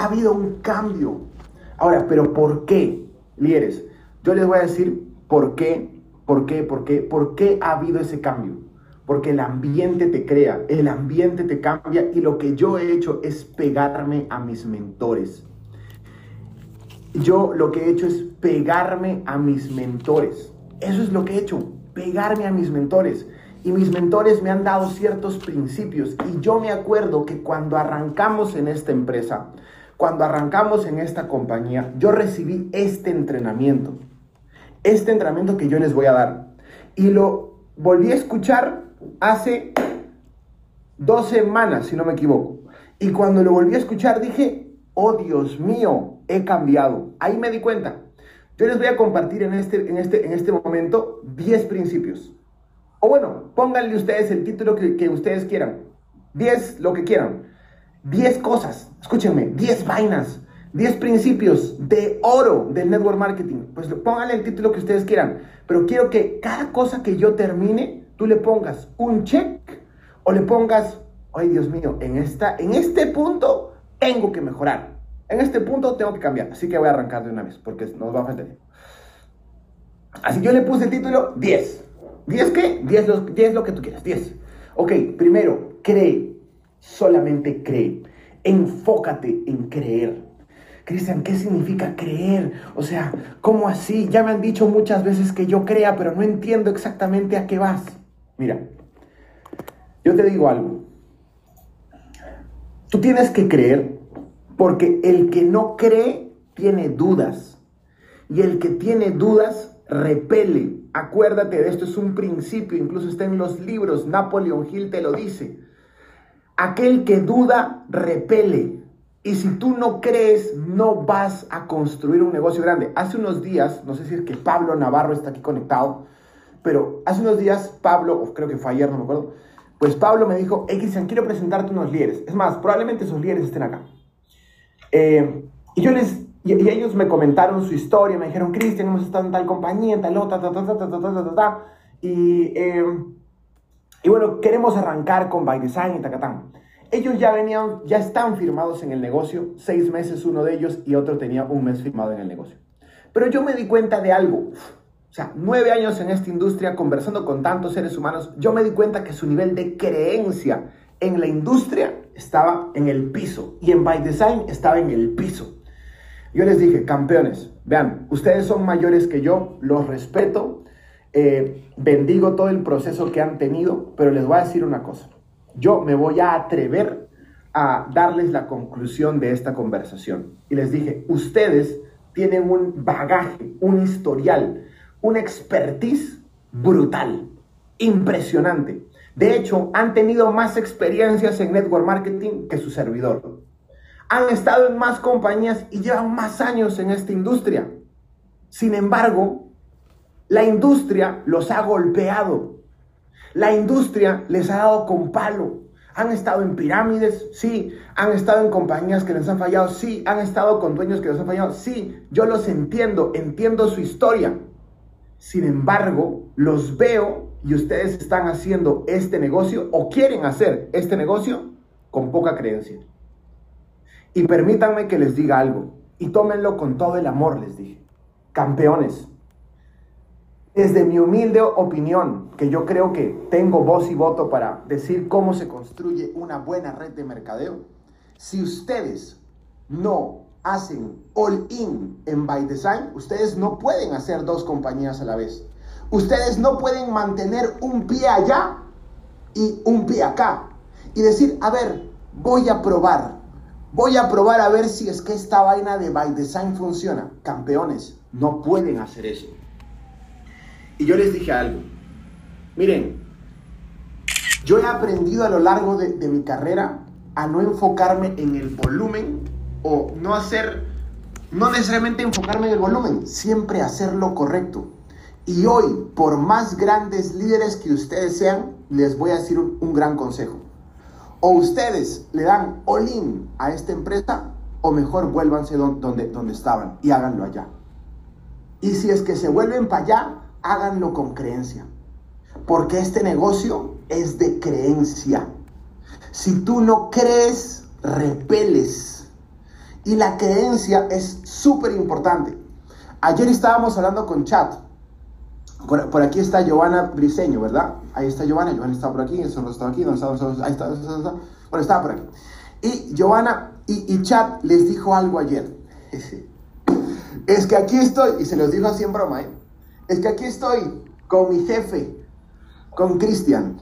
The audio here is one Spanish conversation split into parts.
ha habido un cambio. Ahora, pero ¿por qué, líderes? Yo les voy a decir por qué, por qué, por qué, por qué ha habido ese cambio. Porque el ambiente te crea, el ambiente te cambia y lo que yo he hecho es pegarme a mis mentores. Yo lo que he hecho es pegarme a mis mentores. Eso es lo que he hecho, pegarme a mis mentores. Y mis mentores me han dado ciertos principios. Y yo me acuerdo que cuando arrancamos en esta empresa, cuando arrancamos en esta compañía, yo recibí este entrenamiento. Este entrenamiento que yo les voy a dar. Y lo volví a escuchar hace dos semanas, si no me equivoco. Y cuando lo volví a escuchar dije, oh Dios mío, he cambiado. Ahí me di cuenta. Yo les voy a compartir en este, en este, en este momento 10 principios. O bueno, pónganle ustedes el título que, que ustedes quieran. 10, lo que quieran. 10 cosas, escúchenme, 10 vainas, 10 principios de oro del network marketing. Pues pónganle el título que ustedes quieran. Pero quiero que cada cosa que yo termine, tú le pongas un check o le pongas, ay Dios mío, en, esta, en este punto tengo que mejorar. En este punto tengo que cambiar. Así que voy a arrancar de una vez porque nos va a faltar tiempo. Así que yo le puse el título 10. ¿10 qué? 10 lo, 10 lo que tú quieras, 10. Ok, primero, cree, solamente cree. Enfócate en creer. Cristian, ¿qué significa creer? O sea, ¿cómo así? Ya me han dicho muchas veces que yo crea, pero no entiendo exactamente a qué vas. Mira, yo te digo algo. Tú tienes que creer porque el que no cree tiene dudas. Y el que tiene dudas repele. Acuérdate de esto, es un principio, incluso está en los libros, Napoleon Hill te lo dice. Aquel que duda repele. Y si tú no crees, no vas a construir un negocio grande. Hace unos días, no sé si es que Pablo Navarro está aquí conectado, pero hace unos días Pablo, o creo que fue ayer, no me acuerdo, pues Pablo me dijo, hey Cristian, quiero presentarte unos líderes. Es más, probablemente esos líderes estén acá. Eh, y yo les, y, ellos me comentaron su historia, me dijeron, Cristian, hemos estado en tal compañía, en tal otra, ta, ta, ta, ta, ta, ta, ta, ta, y, eh, y bueno, queremos arrancar con By Design y Tacatán. Ellos ya venían, ya están firmados en el negocio, seis meses uno de ellos y otro tenía un mes firmado en el negocio. Pero yo me di cuenta de algo. O sea, nueve años en esta industria, conversando con tantos seres humanos, yo me di cuenta que su nivel de creencia en la industria estaba en el piso y en By Design estaba en el piso. Yo les dije, campeones, vean, ustedes son mayores que yo, los respeto, eh, bendigo todo el proceso que han tenido, pero les voy a decir una cosa. Yo me voy a atrever a darles la conclusión de esta conversación. Y les dije, ustedes tienen un bagaje, un historial, una expertise brutal, impresionante. De hecho, han tenido más experiencias en network marketing que su servidor. Han estado en más compañías y llevan más años en esta industria. Sin embargo, la industria los ha golpeado. La industria les ha dado con palo. Han estado en pirámides, sí. Han estado en compañías que les han fallado, sí. Han estado con dueños que les han fallado, sí. Yo los entiendo, entiendo su historia. Sin embargo, los veo y ustedes están haciendo este negocio o quieren hacer este negocio con poca creencia. Y permítanme que les diga algo y tómenlo con todo el amor, les dije. Campeones, desde mi humilde opinión, que yo creo que tengo voz y voto para decir cómo se construye una buena red de mercadeo, si ustedes no hacen all in en By Design, ustedes no pueden hacer dos compañías a la vez. Ustedes no pueden mantener un pie allá y un pie acá. Y decir, a ver, voy a probar. Voy a probar a ver si es que esta vaina de by design funciona. Campeones, no pueden hacer eso. Y yo les dije algo. Miren, yo he aprendido a lo largo de, mi carrera a no enfocarme en el volumen o no hacer, no necesariamente enfocarme en el volumen, siempre hacer lo correcto. Y hoy, por más grandes líderes que ustedes sean, les voy a decir un, gran consejo. O ustedes le dan all-in a esta empresa, o mejor vuélvanse donde, donde estaban y háganlo allá. Y si es que se vuelven para allá, háganlo con creencia. Porque este negocio es de creencia. Si tú no crees, repeles. Y la creencia es súper importante. Ayer estábamos hablando con chat. Por, aquí está Giovanna Briseño, ¿verdad? Ahí está Giovanna. Giovanna está por aquí. Eso no está aquí. No está, ahí está, Bueno, estaba por aquí. Y Giovanna y, y chat les dijo algo ayer. Es que aquí estoy, y se los dijo así en broma, ¿eh? Es que aquí estoy con mi jefe, con Cristian.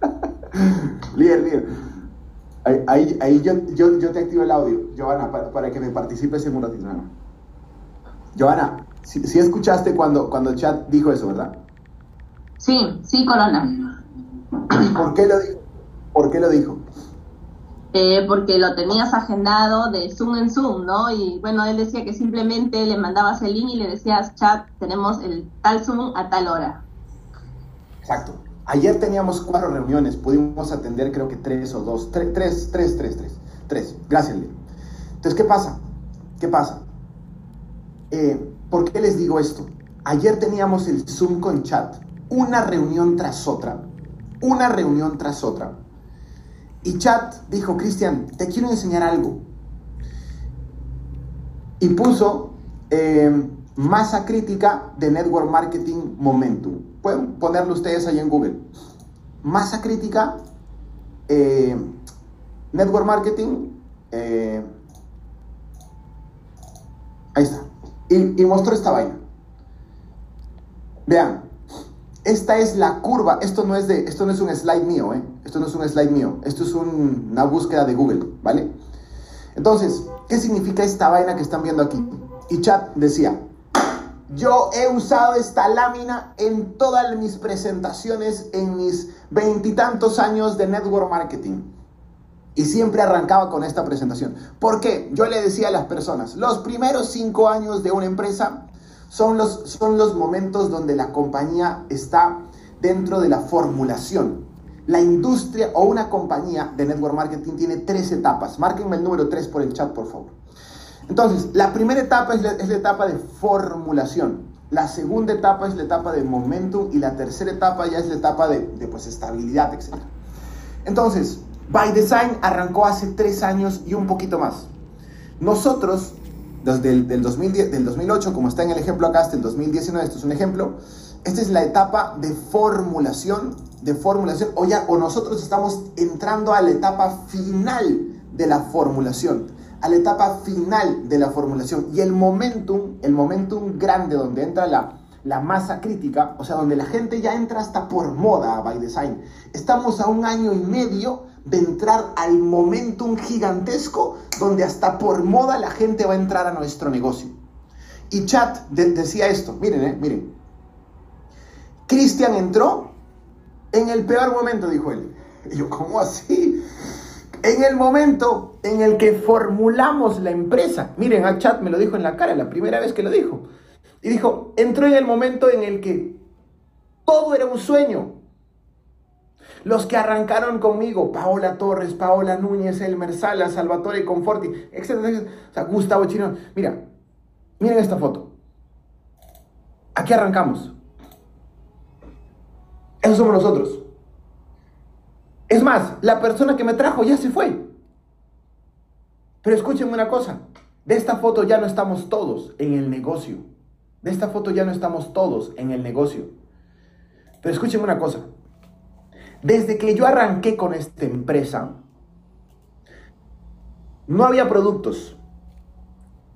líder, líder. Ahí, ahí, yo, yo, yo, te activo el audio, Giovanna, para, que me participes en un ratito. ¿no? Giovanna, si, escuchaste cuando, cuando el chat dijo eso, ¿verdad? Sí, sí, Corona. ¿Por qué lo dijo? ¿Por qué lo dijo? Eh, porque lo tenías agendado de Zoom en Zoom, ¿no? Y bueno, él decía que simplemente le mandabas el link y le decías, chat, tenemos el tal Zoom a tal hora. Exacto. Ayer teníamos cuatro reuniones, pudimos atender creo que tres o dos, tres, tres, tres, tres, tres, tres. Gracias, Lee. Entonces, ¿qué pasa? ¿Qué pasa? Eh, ¿Por qué les digo esto? Ayer teníamos el Zoom con chat, una reunión tras otra, una reunión tras otra y Chat dijo, Cristian, te quiero enseñar algo. Y puso em, masa crítica de Network Marketing Momentum. Pueden ponerlo ustedes ahí en Google. Masa crítica, em, Network Marketing. Em, ahí está. Y, y mostró esta vaina. Vean, esta es la curva, esto no es, de, esto no es un slide mío, ¿eh? esto no es un slide mío, esto es una búsqueda de Google, ¿vale? Entonces, ¿qué significa esta vaina que están viendo aquí? Y chat decía, yo he usado esta lámina en todas mis presentaciones en mis veintitantos años de network marketing. Y siempre arrancaba con esta presentación. ¿Por qué? Yo le decía a las personas, los primeros cinco años de una empresa son los, son los momentos donde la compañía está dentro de la formulación. La industria o una compañía de network marketing tiene tres etapas. Márquenme el número tres por el chat, por favor. Entonces, la primera etapa es la, etapa de formulación. La segunda etapa es la etapa de momentum y la tercera etapa ya es la etapa de, de pues, estabilidad, etc. Entonces, By Design arrancó hace tres años y un poquito más. Nosotros desde el del, 2010, del 2008, como está en el ejemplo acá, hasta el 2019, esto es un ejemplo, esta es la etapa de formulación, de formulación, o ya, o nosotros estamos entrando a la etapa final de la formulación, a la etapa final de la formulación, y el momentum, el momentum grande donde entra la, la masa crítica, o sea, donde la gente ya entra hasta por moda by design. Estamos a un año y medio de entrar al momentum gigantesco donde hasta por moda la gente va a entrar a nuestro negocio. Y Chat decía esto, miren, eh, miren. Cristian entró en el peor momento, dijo él. Yo, ¿cómo así? En el momento en el que formulamos la empresa. Miren, al chat me lo dijo en la cara, la primera vez que lo dijo. Y dijo, entró en el momento en el que todo era un sueño. Los que arrancaron conmigo, Paola Torres, Paola Núñez, Elmer Sala, Salvatore Conforti, etcétera, O sea, Gustavo Chino. Mira, miren esta foto. Aquí arrancamos. Esos somos nosotros. Es más, la persona que me trajo ya se fue. Pero escúchenme una cosa. De esta foto ya no estamos todos en el negocio. De esta foto ya no estamos todos en el negocio. Pero escúchenme una cosa. Desde que yo arranqué con esta empresa, no había productos,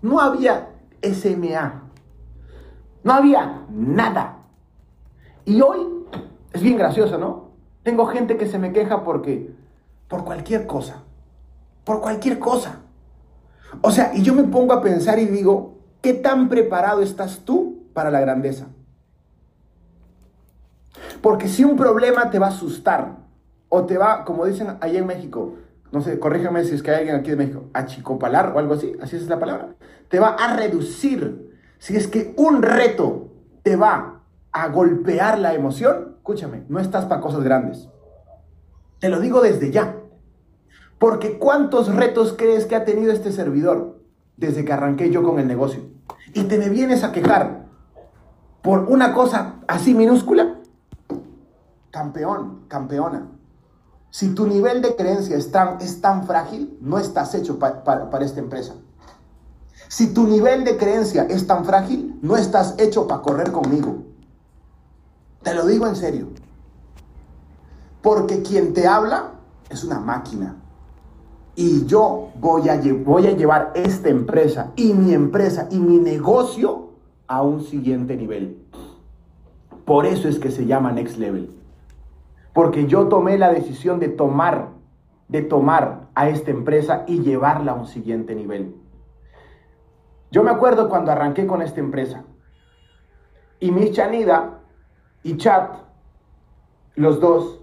no había SMA, no había nada. Y hoy es bien gracioso, ¿no? Tengo gente que se me queja porque, por cualquier cosa, por cualquier cosa. O sea, y yo me pongo a pensar y digo, ¿qué tan preparado estás tú para la grandeza? Porque si un problema te va a asustar o te va, como dicen allá en México, no sé, corrígeme si es que hay alguien aquí de México, achicopalar o algo así, así es la palabra, te va a reducir. Si es que un reto te va a golpear la emoción, escúchame, no estás para cosas grandes. Te lo digo desde ya. Porque ¿cuántos retos crees que ha tenido este servidor desde que arranqué yo con el negocio? Y te me vienes a quejar por una cosa así minúscula campeón, campeona. Si tu nivel de creencia es tan, es tan frágil, no estás hecho para esta empresa. Si tu nivel de creencia es tan frágil, no estás hecho para correr conmigo. Te lo digo en serio. Porque quien te habla es una máquina. Y yo voy a, voy a llevar esta empresa y mi empresa y mi negocio a un siguiente nivel. Por eso es que se llama Next Level. Porque yo tomé la decisión de tomar, de tomar a esta empresa y llevarla a un siguiente nivel. Yo me acuerdo cuando arranqué con esta empresa. Y mi Chanida y Chat, los dos,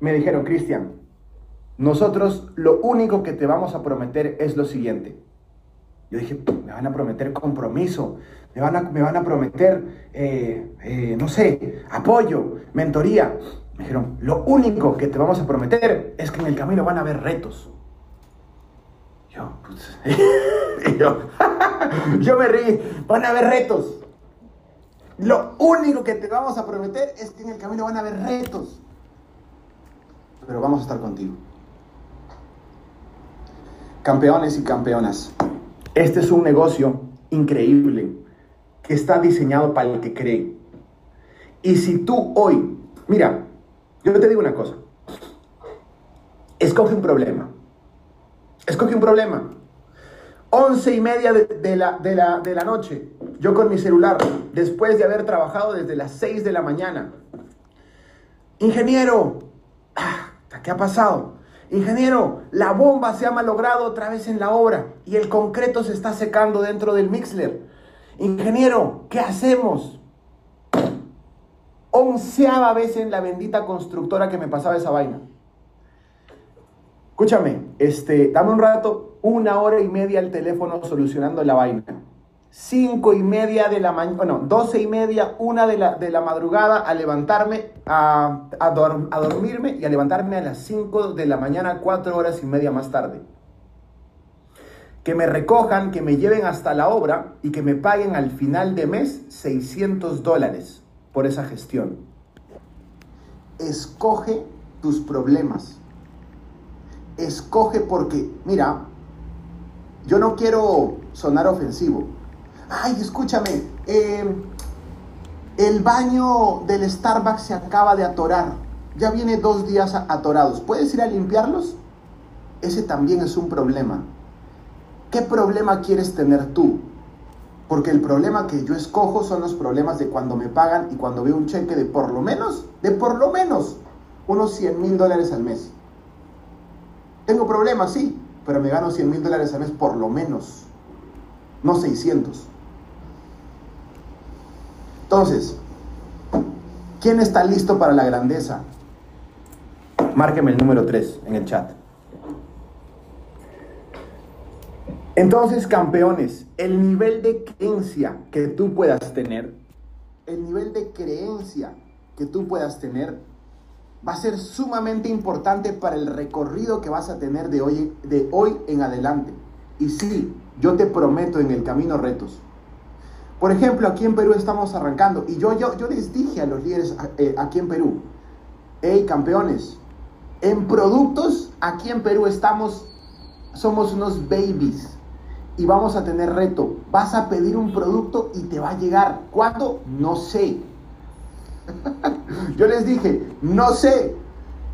me dijeron, Cristian, nosotros lo único que te vamos a prometer es lo siguiente. Yo dije, me van a prometer compromiso, me van a, me van a prometer, eh, eh, no sé, apoyo, mentoría. Me dijeron, lo único que te vamos a prometer es que en el camino van a haber retos. Yo, pues, yo, me reí, van a haber retos. Lo único que te vamos a prometer es que en el camino van a haber retos. Pero vamos a estar contigo. Campeones y campeonas, este es un negocio increíble está diseñado para el que cree. Y si tú hoy, mira, yo te digo una cosa, escoge un problema, escoge un problema. Once y media de, la, de, la, de la noche, yo con mi celular, después de haber trabajado desde las 6 de la mañana. Ingeniero, ah, ¿qué ha pasado? Ingeniero, la bomba se ha malogrado otra vez en la obra y el concreto se está secando dentro del mixler. Ingeniero, ¿qué hacemos? Onceava vez en la bendita constructora que me pasaba esa vaina. Escúchame, este, dame un rato, una hora y media al teléfono solucionando la vaina. Cinco y media de la mañana, bueno, doce y media, una de la, de la madrugada a levantarme, a, a, a, dormirme y a levantarme a las cinco de la mañana, cuatro horas y media más tarde. Que me recojan, que me lleven hasta la obra y que me paguen al final de mes 600 dólares por esa gestión. Escoge tus problemas. Escoge porque, mira, yo no quiero sonar ofensivo, ay, escúchame, em, el baño del Starbucks se acaba de atorar, ya viene dos días atorados, ¿puedes ir a limpiarlos? Ese también es un problema. ¿Qué problema quieres tener tú? Porque el problema que yo escojo son los problemas de cuando me pagan y cuando veo un cheque de por lo menos, de por lo menos, unos 100 mil dólares al mes. Tengo problemas, sí, pero me gano 100 mil dólares al mes por lo menos, no 600. Entonces, ¿quién está listo para la grandeza? Márqueme el número 3 en el chat. Entonces, campeones, el nivel de creencia que tú puedas tener, el nivel de creencia que tú puedas tener, va a ser sumamente importante para el recorrido que vas a tener de hoy, de hoy en adelante. Y sí, yo te prometo en el camino retos. Por ejemplo, aquí en Perú estamos arrancando y yo, yo, yo les dije a los líderes eh, aquí en Perú, hey campeones, en productos aquí en Perú estamos, somos unos babies y vamos a tener reto. Vas a pedir un producto y te va a llegar. ¿Cuándo? No sé. yo les dije, no sé.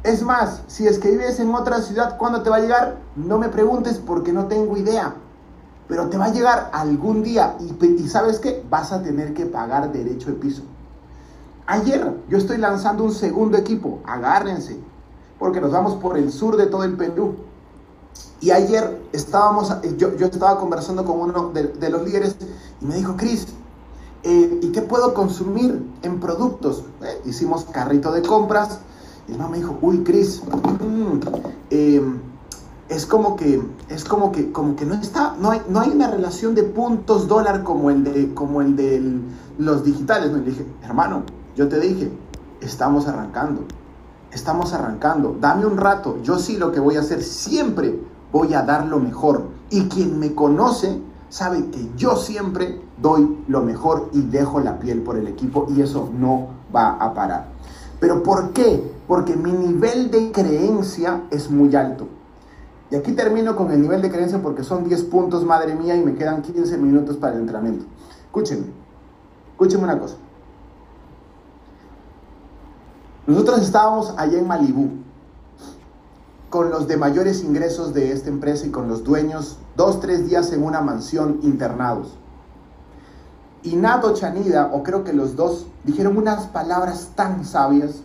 Es más, si es que vives en otra ciudad, ¿cuándo te va a llegar? No me preguntes porque no tengo idea. Pero te va a llegar algún día y, sabes qué, vas a tener que pagar derecho de piso. Ayer yo estoy lanzando un segundo equipo, agárrense, porque nos vamos por el sur de todo el Perú. Y ayer estábamos, yo, yo estaba conversando con uno de, los líderes y me dijo, Cris, eh, ¿y qué puedo consumir en productos? Eh, hicimos carrito de compras y el me dijo, uy, Cris, mm, eh, es como que es como que como que no está no hay no hay una relación de puntos dólar como el de como el los digitales no y le dije hermano yo te dije estamos arrancando estamos arrancando dame un rato yo sí lo que voy a hacer siempre voy a dar lo mejor y quien me conoce sabe que yo siempre doy lo mejor y dejo la piel por el equipo y eso no va a parar pero por qué Porque mi nivel de creencia es muy alto. Y aquí termino con el nivel de creencia porque son 10 puntos, madre mía, y me quedan 15 minutos para el entrenamiento. Escúchenme, escúchenme una cosa. Nosotros estábamos allá en Malibú con los de mayores ingresos de esta empresa y con los dueños dos, tres días en una mansión internados. Y Nato Chanida, o creo que los dos, dijeron unas palabras tan sabias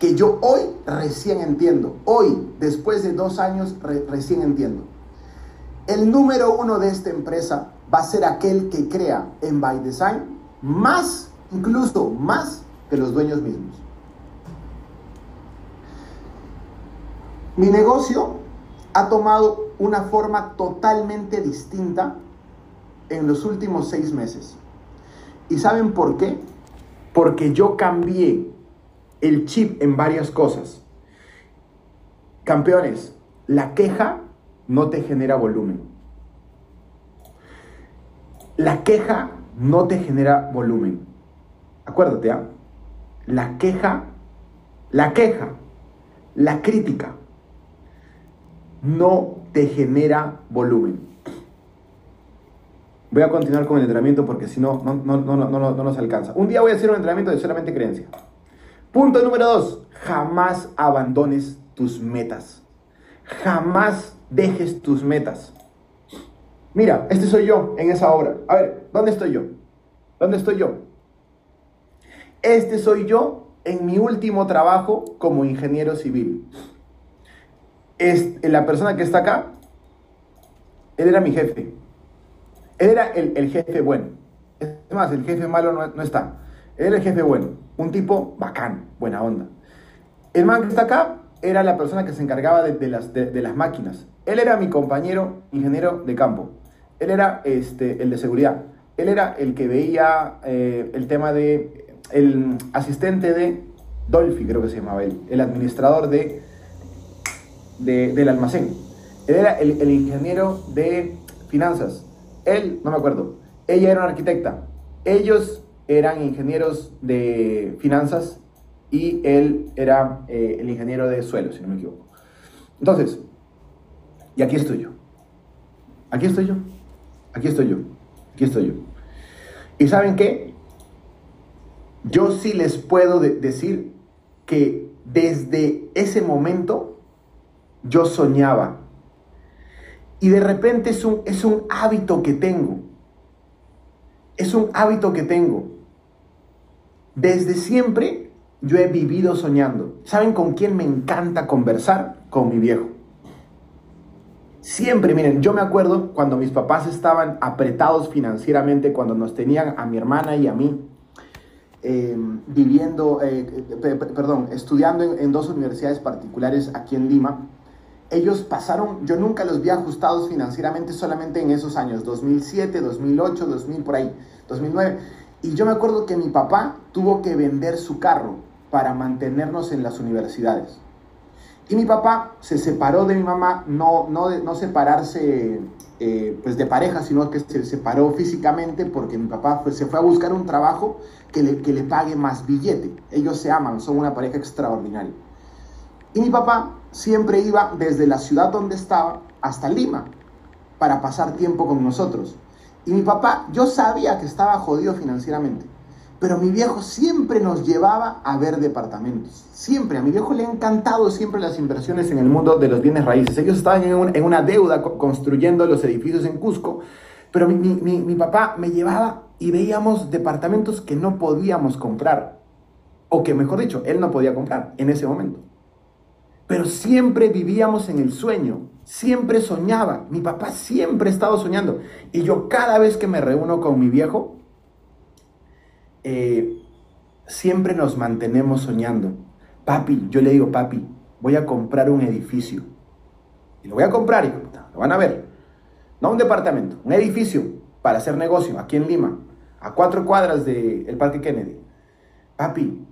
que yo hoy recién entiendo. Hoy, después de dos años, recién entiendo. El número uno de esta empresa va a ser aquel que crea en By Design más, incluso más que los dueños mismos. Mi negocio ha tomado una forma totalmente distinta en los últimos seis meses. ¿Y saben por qué? Porque yo cambié el chip en varias cosas. Campeones, la queja no te genera volumen. La queja no te genera volumen. Acuérdate, ¿ah? La queja, la queja, la crítica no te genera volumen. Voy a continuar con el entrenamiento porque si no, no, no, no, no, no nos alcanza. Un día voy a hacer un entrenamiento de solamente creencia. Punto número dos, jamás abandones tus metas. Jamás dejes tus metas. Mira, este soy yo en esa obra. A ver, ¿dónde estoy yo? ¿Dónde estoy yo? Este soy yo en mi último trabajo como ingeniero civil es la persona que está acá, él era mi jefe. Él era el, jefe bueno. Es más, el jefe malo no, está. Él era el jefe bueno. Un tipo bacán, buena onda. El man que está acá era la persona que se encargaba de, las, de, las máquinas. Él era mi compañero ingeniero de campo. Él era este, el de seguridad. Él era el que veía eh, el tema de... El asistente de Dolphy, creo que se llamaba él. El administrador de del almacén. Él era el, ingeniero de finanzas. Él, no me acuerdo. Ella era una arquitecta. Ellos eran ingenieros de finanzas y él era eh, el ingeniero de suelo, si no me equivoco. Entonces, y aquí estoy yo. Aquí estoy yo. Aquí estoy yo. Aquí estoy yo. ¿Y saben qué? Yo sí les puedo decir que desde ese momento yo soñaba. Y de repente es un, es un hábito que tengo. Es un hábito que tengo. Desde siempre yo he vivido soñando. ¿Saben con quién me encanta conversar? Con mi viejo. Siempre, miren, yo me acuerdo cuando mis papás estaban apretados financieramente, cuando nos tenían a mi hermana y a mí eh, viviendo, eh, perdón, estudiando en dos universidades particulares aquí en Lima ellos pasaron, yo nunca los vi ajustados financieramente solamente en esos años, 2007, 2008, 2000, por ahí, 2009. Y yo me acuerdo que mi papá tuvo que vender su carro para mantenernos en las universidades. Y mi papá se separó de mi mamá, no, no, no separarse eh, pues de pareja, sino que se separó físicamente porque mi papá se fue a buscar un trabajo que le, que le pague más billete. Ellos se aman, son una pareja extraordinaria. Y mi papá siempre iba desde la ciudad donde estaba hasta Lima para pasar tiempo con nosotros. Y mi papá, yo sabía que estaba jodido financieramente, pero mi viejo siempre nos llevaba a ver departamentos. Siempre, a mi viejo le ha encantado siempre las inversiones en el mundo de los bienes raíces. Ellos estaban en, una deuda construyendo los edificios en Cusco, pero mi papá me llevaba y veíamos departamentos que no podíamos comprar, o que mejor dicho, él no podía comprar en ese momento. Pero siempre vivíamos en el sueño, siempre soñaba. Mi papá siempre ha estado soñando. Y yo cada vez que me reúno con mi viejo, eh, siempre nos mantenemos soñando. Papi, yo le digo, papi, voy a comprar un edificio. Y lo voy a comprar, y lo van a ver. No un departamento, un edificio para hacer negocio aquí en Lima, a cuatro cuadras del Parque Kennedy. Papi,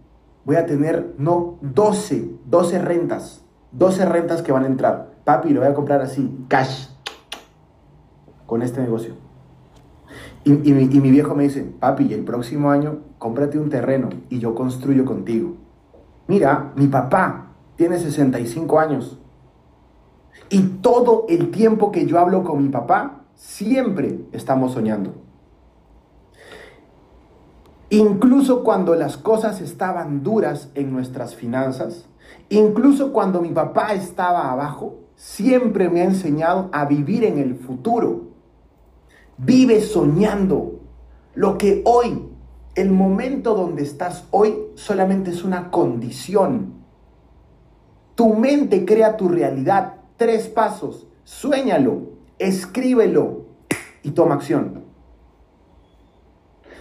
voy a tener, no, 12, 12 rentas 12 rentas que van a entrar. Papi, lo voy a comprar así, cash, con este negocio. Y, mi, viejo me dice, papi, el próximo año cómprate un terreno y yo construyo contigo. Mira, mi papá tiene 65 años. Y todo el tiempo que yo hablo con mi papá, siempre estamos soñando. Incluso cuando las cosas estaban duras en nuestras finanzas, incluso cuando mi papá estaba abajo, siempre me ha enseñado a vivir en el futuro. Vive soñando. Lo que hoy, el momento donde estás hoy, solamente es una condición. Tu mente crea tu realidad. Tres pasos. Suéñalo, escríbelo y toma acción.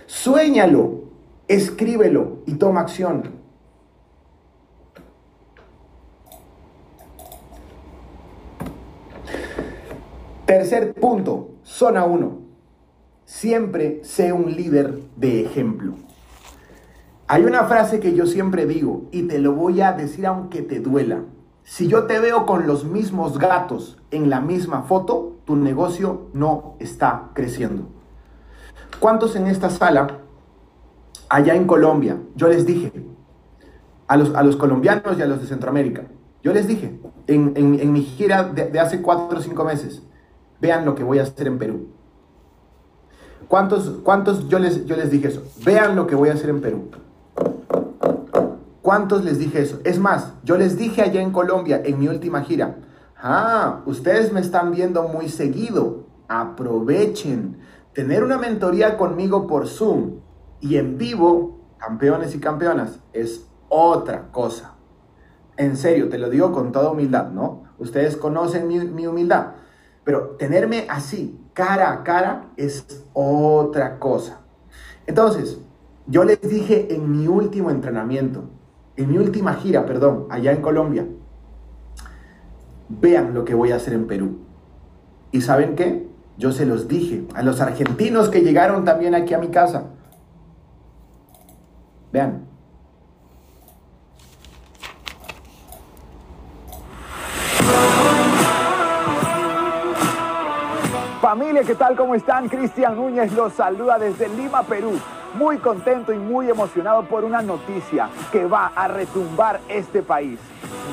Suéñalo, escríbelo y toma acción. Tercer punto, zona 1. Siempre sé un líder de ejemplo. Hay una frase que yo siempre digo y te lo voy a decir aunque te duela. Si yo te veo con los mismos gatos en la misma foto, tu negocio no está creciendo. ¿Cuántos en esta sala, allá en Colombia, yo les dije, a los, a los colombianos y a los de Centroamérica, yo les dije en, mi gira de, de, hace cuatro o cinco meses, vean lo que voy a hacer en Perú. ¿Cuántos, cuántos yo, les, yo les dije eso? Vean lo que voy a hacer en Perú. ¿Cuántos les dije eso? Es más, yo les dije allá en Colombia, en mi última gira, ah, ustedes me están viendo muy seguido, aprovechen. Tener una mentoría conmigo por Zoom y en vivo, campeones y campeonas, es otra cosa. En serio, te lo digo con toda humildad, ¿no? Ustedes conocen mi, mi humildad. Pero tenerme así, cara a cara, es otra cosa. Entonces, yo les dije en mi último entrenamiento, en mi última gira, perdón, allá en Colombia, vean lo que voy a hacer en Perú. ¿Y saben qué? Yo se los dije a los argentinos que llegaron también aquí a mi casa. Vean, Familia, ¿qué tal? ¿Cómo están? Cristian Núñez los saluda desde Lima, Perú. Muy contento y muy emocionado por una noticia que va a retumbar este país.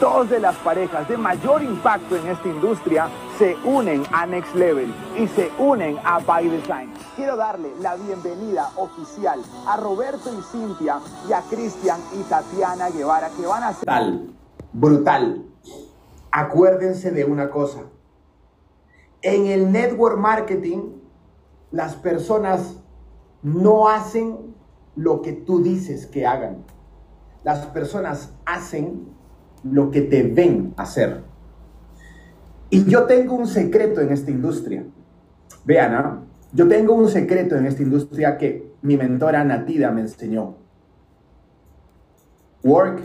Dos de las parejas de mayor impacto en esta industria se unen a Next Level y se unen a By Design. Quiero darle la bienvenida oficial a Roberto y Cintia y a Cristian y Tatiana Guevara que van a ser... Brutal, brutal. Acuérdense de una cosa en el network marketing, las personas no hacen lo que tú dices que hagan. Las personas hacen lo que te ven hacer. Y yo tengo un secreto en esta industria. Vean, ¿ah? yo tengo un secreto en esta industria que mi mentora Natida me enseñó. Work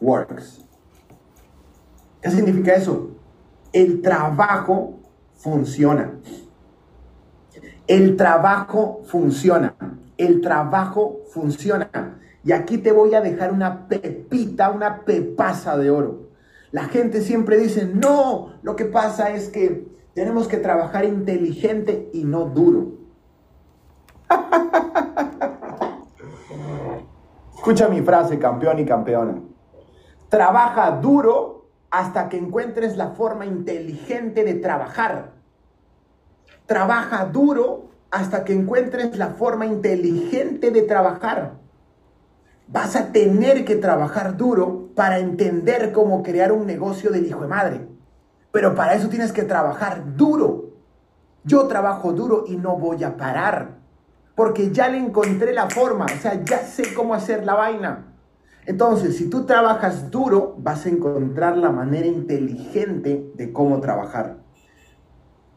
works. ¿Qué significa eso? El trabajo funciona. El trabajo funciona. El trabajo funciona. Y aquí te voy a dejar una pepita, una pepaza de oro. La gente siempre dice, no, lo que pasa es que tenemos que trabajar inteligente y no duro. Escucha mi frase, campeón y campeona. Trabaja duro hasta que encuentres la forma inteligente de trabajar. Trabaja duro hasta que encuentres la forma inteligente de trabajar. Vas a tener que trabajar duro para entender cómo crear un negocio del hijo de madre. Pero para eso tienes que trabajar duro. Yo trabajo duro y no voy a parar. Porque ya le encontré la forma. O sea, ya sé cómo hacer la vaina. Entonces, si tú trabajas duro, vas a encontrar la manera inteligente de cómo trabajar.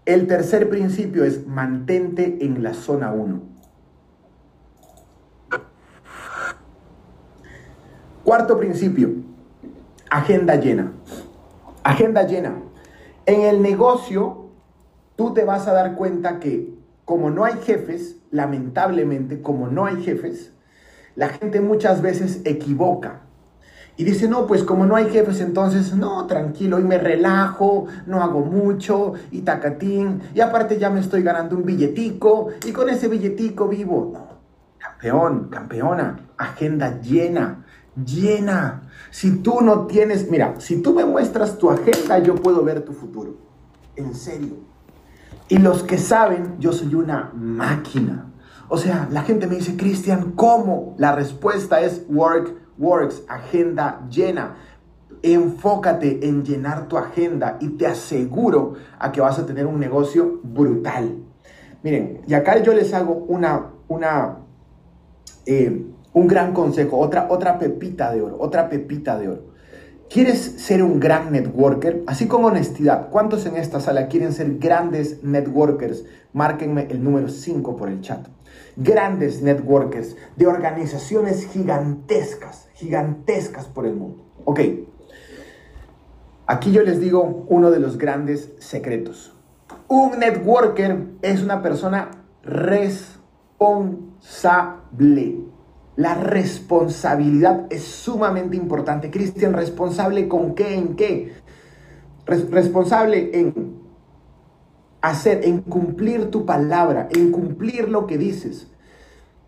El tercer principio es mantente en la zona 1. Cuarto principio, agenda llena. Agenda llena. En el negocio, tú te vas a dar cuenta que como no hay jefes, lamentablemente, como no hay jefes, la gente muchas veces equivoca. Y dice, no, pues como no hay jefes, entonces, no, tranquilo, y me relajo, no hago mucho, y tacatín, y aparte ya me estoy ganando un billetico, y con ese billetico vivo. No, campeón, campeona, agenda llena, llena. Si tú no tienes, mira, si tú me muestras tu agenda, yo puedo ver tu futuro. En serio. Y los que saben, yo soy una máquina. O sea, la gente me dice, Cristian, ¿cómo? La respuesta es work, works, agenda llena. Enfócate en llenar tu agenda y te aseguro a que vas a tener un negocio brutal. Miren, y acá yo les hago una, una, eh, un gran consejo, otra, otra pepita de oro, otra pepita de oro. ¿Quieres ser un gran networker? Así con honestidad, ¿cuántos en esta sala quieren ser grandes networkers? Márquenme el número 5 por el chat. Grandes networkers de organizaciones gigantescas, gigantescas por el mundo. Ok, aquí yo les digo uno de los grandes secretos. Un networker es una persona responsable. La responsabilidad es sumamente importante. Cristian, ¿responsable con qué? ¿En qué? responsable en hacer, en cumplir tu palabra, en cumplir lo que dices.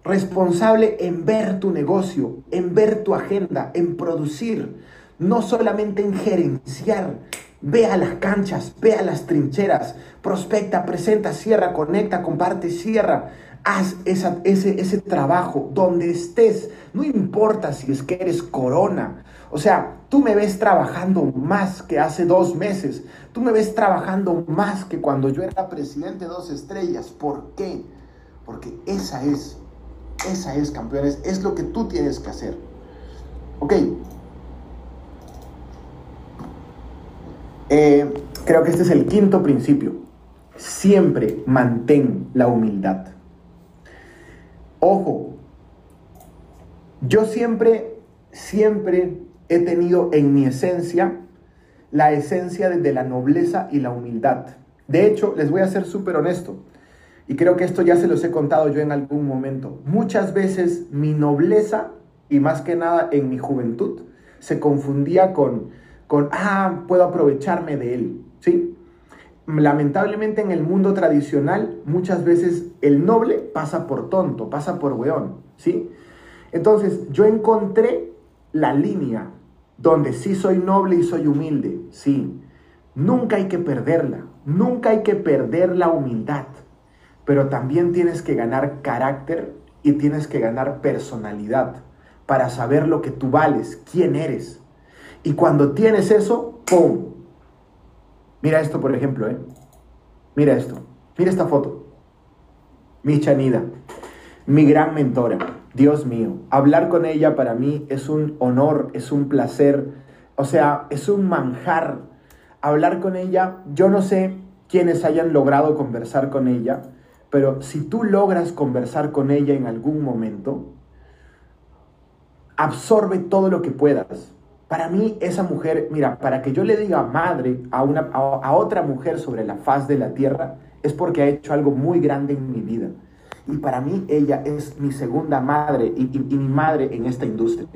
Responsable en ver tu negocio, en ver tu agenda, en producir, no solamente en gerenciar. Ve a las canchas, ve a las trincheras, prospecta, presenta, cierra, conecta, comparte, cierra Haz ese, ese trabajo donde estés. No importa si es que eres corona. O sea, tú me ves trabajando más que hace dos meses. Tú me ves trabajando más que cuando yo era presidente de dos estrellas. ¿Por qué? Porque esa es, esa es, campeones, es lo que tú tienes que hacer. Ok. Eh, creo que este es el quinto principio. Siempre mantén la humildad. Ojo, yo siempre, siempre he tenido en mi esencia la esencia de, la nobleza y la humildad. De hecho, les voy a ser súper honesto, y creo que esto ya se los he contado yo en algún momento. Muchas veces mi nobleza, y más que nada en mi juventud, se confundía con, con ah, puedo aprovecharme de él, ¿sí? lamentablemente en el mundo tradicional muchas veces el noble pasa por tonto, pasa por weón, ¿sí? Entonces yo encontré la línea donde sí soy noble y soy humilde, sí. Nunca hay que perderla, nunca hay que perder la humildad, pero también tienes que ganar carácter y tienes que ganar personalidad para saber lo que tú vales, quién eres. Y cuando tienes eso, ¡pum! Mira esto, por ejemplo, ¿eh? Mira esto. Mira esta foto. Mi Chanida, mi gran mentora. Dios mío, hablar con ella para mí es un honor, es un placer, o sea, es un manjar. Hablar con ella, yo no sé quiénes hayan logrado conversar con ella, pero si tú logras conversar con ella en algún momento, absorbe todo lo que puedas. Para mí esa mujer, mira, para que yo le diga madre a, una, a, otra mujer sobre la faz de la tierra, es porque ha hecho algo muy grande en mi vida. Y para mí ella es mi segunda madre y, y, mi madre en esta industria.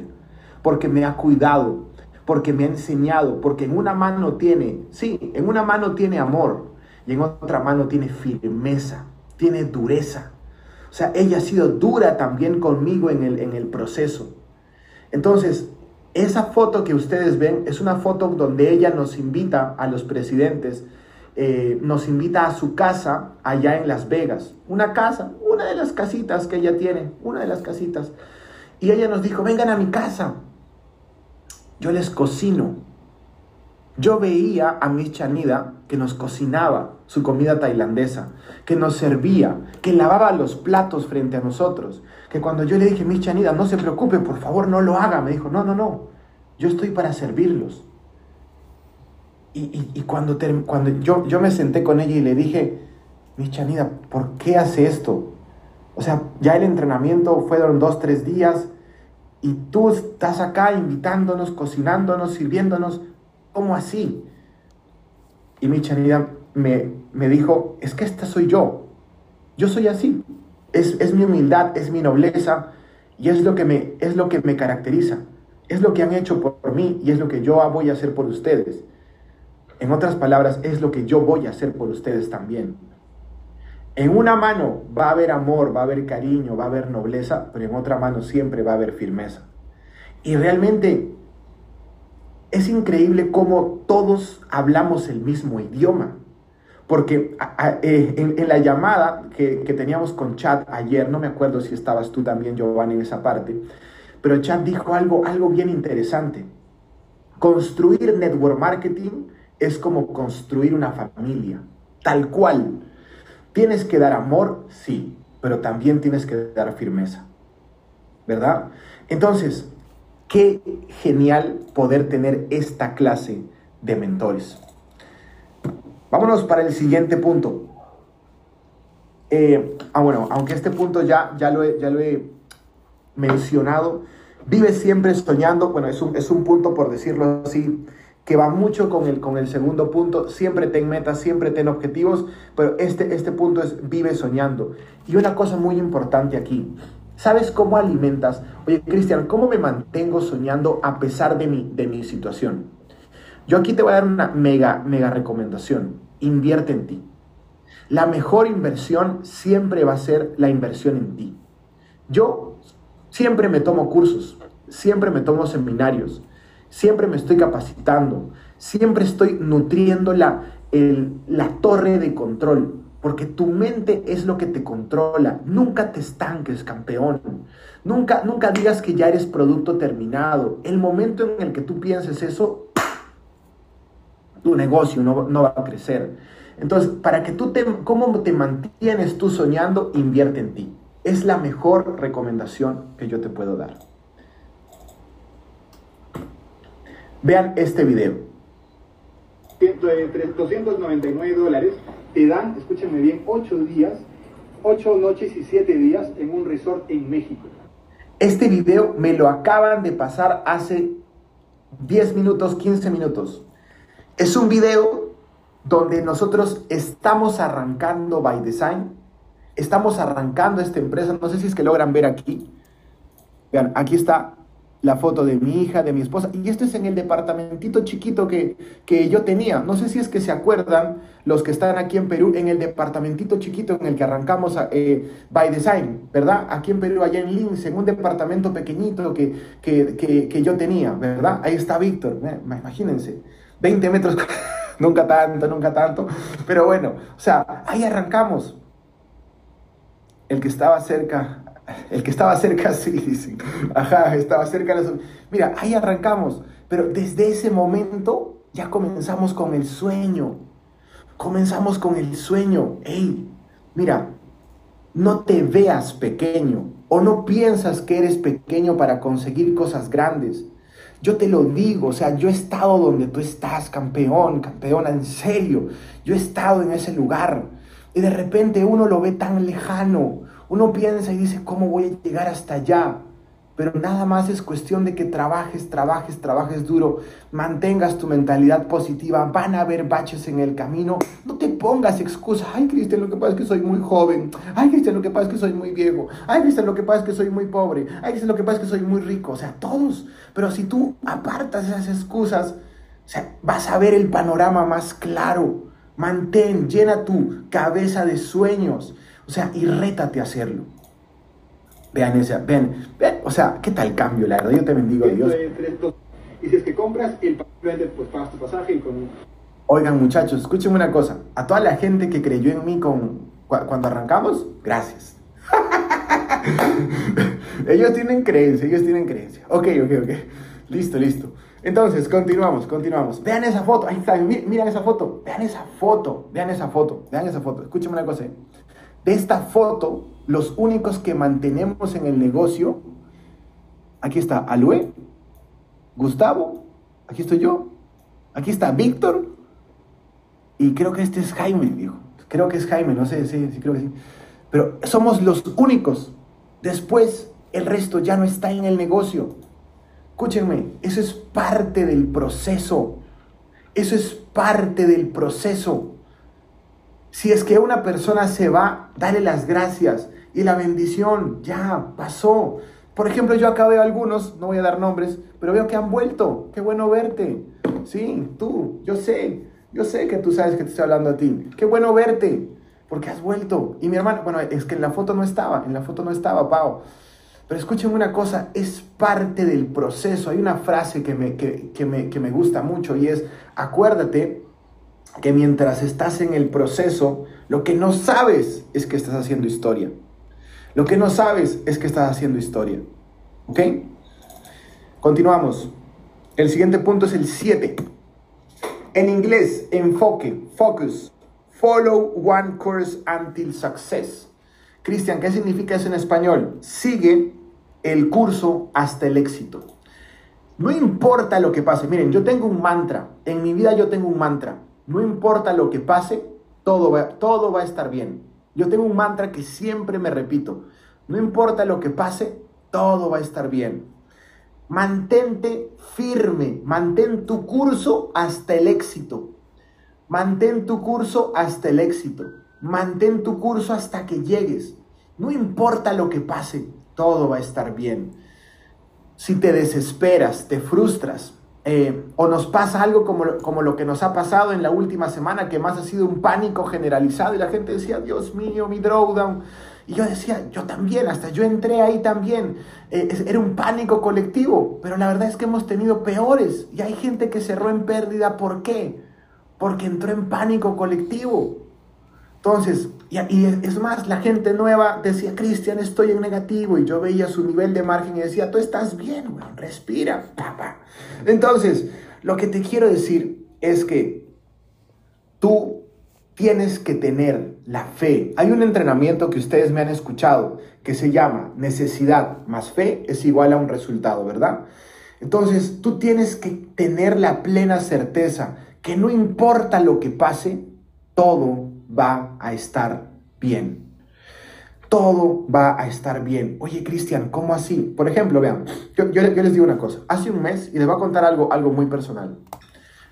Porque me ha cuidado, porque me ha enseñado, porque en una mano tiene, sí, en una mano tiene amor y en otra mano tiene firmeza, tiene dureza. O sea, ella ha sido dura también conmigo en el, en el proceso. Entonces, esa foto que ustedes ven es una foto donde ella nos invita a los presidentes, eh, nos invita a su casa allá en Las Vegas. Una casa, una de las casitas que ella tiene, una de las casitas. Y ella nos dijo, vengan a mi casa. Yo les cocino. Yo veía a Miss Chanida que nos cocinaba su comida tailandesa, que nos servía, que lavaba los platos frente a nosotros, que cuando yo le dije, Miss Chanida, no se preocupe, por favor no lo haga, me dijo, no, no, no, yo estoy para servirlos. Y, cuando, yo, yo me senté con ella y le dije, Miss Chanida, ¿por qué hace esto? O sea, ya el entrenamiento fueron dos, tres días y tú estás acá invitándonos, cocinándonos, sirviéndonos ¿cómo así? Y mi chanida me, me dijo, es que esta soy yo. Yo soy así. Es, es, mi humildad, es mi nobleza y es lo, que me, es lo que me caracteriza. Es lo que han hecho por mí y es lo que yo voy a hacer por ustedes. En otras palabras, es lo que yo voy a hacer por ustedes también. En una mano va a haber amor, va a haber cariño, va a haber nobleza, pero en otra mano siempre va a haber firmeza. Y realmente es increíble cómo todos hablamos el mismo idioma. Porque eh, en, la llamada que, teníamos con Chad ayer, no me acuerdo si estabas tú también, Giovanni, en esa parte, pero Chad dijo algo, algo bien interesante. Construir network marketing es como construir una familia, tal cual. Tienes que dar amor, sí, pero también tienes que dar firmeza, ¿verdad? Entonces, Qué genial poder tener esta clase de mentores. Vámonos para el siguiente punto. Eh, ah, bueno, aunque este punto ya, ya, lo, he, ya lo he mencionado, vive siempre soñando, bueno, es un, es un punto por decirlo así, que va mucho con el, con el segundo punto, siempre ten metas, siempre ten objetivos, pero este, este punto es vive soñando. Y una cosa muy importante aquí, ¿Sabes cómo alimentas? Oye, Cristian, ¿cómo me mantengo soñando a pesar de mi, de mi situación? Yo aquí te voy a dar una mega, mega recomendación. Invierte en ti. La mejor inversión siempre va a ser la inversión en ti. Yo siempre me tomo cursos, siempre me tomo seminarios, siempre me estoy capacitando, siempre estoy nutriendo la, la torre de control porque tu mente es lo que te controla. Nunca te estanques, campeón. Nunca, nunca digas que ya eres producto terminado. El momento en el que tú pienses eso, tu negocio no, no va a crecer. Entonces, para que tú te, ¿cómo te mantienes tú soñando? Invierte en ti. Es la mejor recomendación que yo te puedo dar. Vean este video. 299 dólares te dan, escúchenme bien, 8 días, 8 noches y 7 días en un resort en México. Este video me lo acaban de pasar hace 10 minutos, 15 minutos. Es un video donde nosotros estamos arrancando by design, estamos arrancando esta empresa, no sé si es que logran ver aquí. Vean, aquí está la foto de mi hija, de mi esposa, y esto es en el departamentito chiquito que, que, yo tenía. No sé si es que se acuerdan los que están aquí en Perú, en el departamentito chiquito en el que arrancamos eh, by design, ¿verdad? Aquí en Perú, allá en Lince, en un departamento pequeñito que, que, que yo tenía, ¿verdad? Ahí está Víctor, ¿eh? imagínense, 20 metros, nunca tanto, nunca tanto, pero bueno, o sea, ahí arrancamos. El que estaba cerca el que estaba cerca, sí, sí. Ajá, estaba cerca. Mira, ahí arrancamos. Pero desde ese momento ya comenzamos con el sueño. Comenzamos con el sueño. Ey, mira, no te veas pequeño o no piensas que eres pequeño para conseguir cosas grandes. Yo te lo digo, o sea, yo he estado donde tú estás, campeón, campeona, en serio. Yo he estado en ese lugar. Y de repente uno lo ve tan lejano, uno piensa y dice, ¿cómo voy a llegar hasta allá? Pero nada más es cuestión de que trabajes, trabajes, trabajes duro, mantengas tu mentalidad positiva, van a haber baches en el camino, no te pongas excusas, ay Cristian, lo que pasa es que soy muy joven, ay Cristian, lo que pasa es que soy muy viejo, ay Cristian, lo que pasa es que soy muy pobre, ay Cristian, lo que pasa es que soy muy rico, o sea, todos, pero si tú apartas esas excusas, o sea, vas a ver el panorama más claro, mantén, llena tu cabeza de sueños, o sea, y rétate a hacerlo. Vean esa, vean, o sea, ¿qué tal cambio? La verdad, yo te bendigo, Dios. Y si es que compras el pues pagas tu pasaje y con... Oigan, muchachos, escúchenme una cosa. A toda la gente que creyó en mí con, cuando arrancamos, gracias. ellos tienen creencia, ellos tienen creencia. Ok, ok, ok. Listo, listo. Entonces, continuamos, continuamos. Vean esa foto. Ahí está, miren esa foto. Vean esa foto. Vean esa foto. Vean esa foto. Escúchame una cosa. ¿eh? De esta foto, los únicos que mantenemos en el negocio, aquí está Alue, Gustavo, aquí estoy yo, aquí está Víctor, y creo que este es Jaime, dijo. Creo que es Jaime, no sé, sí, sí, creo que sí. Pero somos los únicos. Después, el resto ya no está en el negocio. Escúchenme, eso es parte del proceso. Eso es parte del proceso. Si es que una persona se va, dale las gracias y la bendición, ya pasó. Por ejemplo, yo acá veo algunos, no voy a dar nombres, pero veo que han vuelto. Qué bueno verte. Sí, tú, yo sé, yo sé que tú sabes que te estoy hablando a ti. Qué bueno verte. porque has vuelto. Y mi hermano, bueno, es que en la foto no estaba, en la foto no estaba, Pau. Pero escuchen una cosa, es parte del proceso. Hay una frase que me, que, me, que me gusta mucho y es, acuérdate que mientras estás en el proceso, lo que no sabes es que estás haciendo historia. Lo que no sabes es que estás haciendo historia. ¿Ok? Continuamos. El siguiente punto es el 7. En inglés, enfoque, focus, follow one course until success. Cristian, ¿qué significa eso en español? Sigue el curso hasta el éxito. No importa lo que pase. Miren, yo tengo un mantra. En mi vida yo tengo un mantra. No importa lo que pase, todo va, todo va a estar bien. Yo tengo un mantra que siempre me repito. No importa lo que pase, todo va a estar bien. Mantente firme, mantén tu curso hasta el éxito. Mantén tu curso hasta el éxito. Mantén tu curso hasta que llegues. No importa lo que pase, todo va a estar bien. Si te desesperas, te frustras, eh, o nos pasa algo como, como lo que nos ha pasado en la última semana, que más ha sido un pánico generalizado y la gente decía, Dios mío, mi drawdown. Y yo decía, yo también, hasta yo entré ahí también. Eh, era un pánico colectivo, pero la verdad es que hemos tenido peores y hay gente que cerró en pérdida. ¿Por qué? Porque entró en pánico colectivo. Entonces, y, es más, la gente nueva decía, Cristian, estoy en negativo, y yo veía su nivel de margen y decía, tú estás bien, respira, papá. Entonces, lo que te quiero decir es que tú tienes que tener la fe. Hay un entrenamiento que ustedes me han escuchado que se llama necesidad más fe es igual a un resultado, ¿verdad? Entonces, tú tienes que tener la plena certeza que no importa lo que pase, todo va a estar bien. Todo va a estar bien. Oye, Cristian, ¿cómo así? Por ejemplo, vean, yo, les digo una cosa. Hace un mes, y les voy a contar algo, algo muy personal.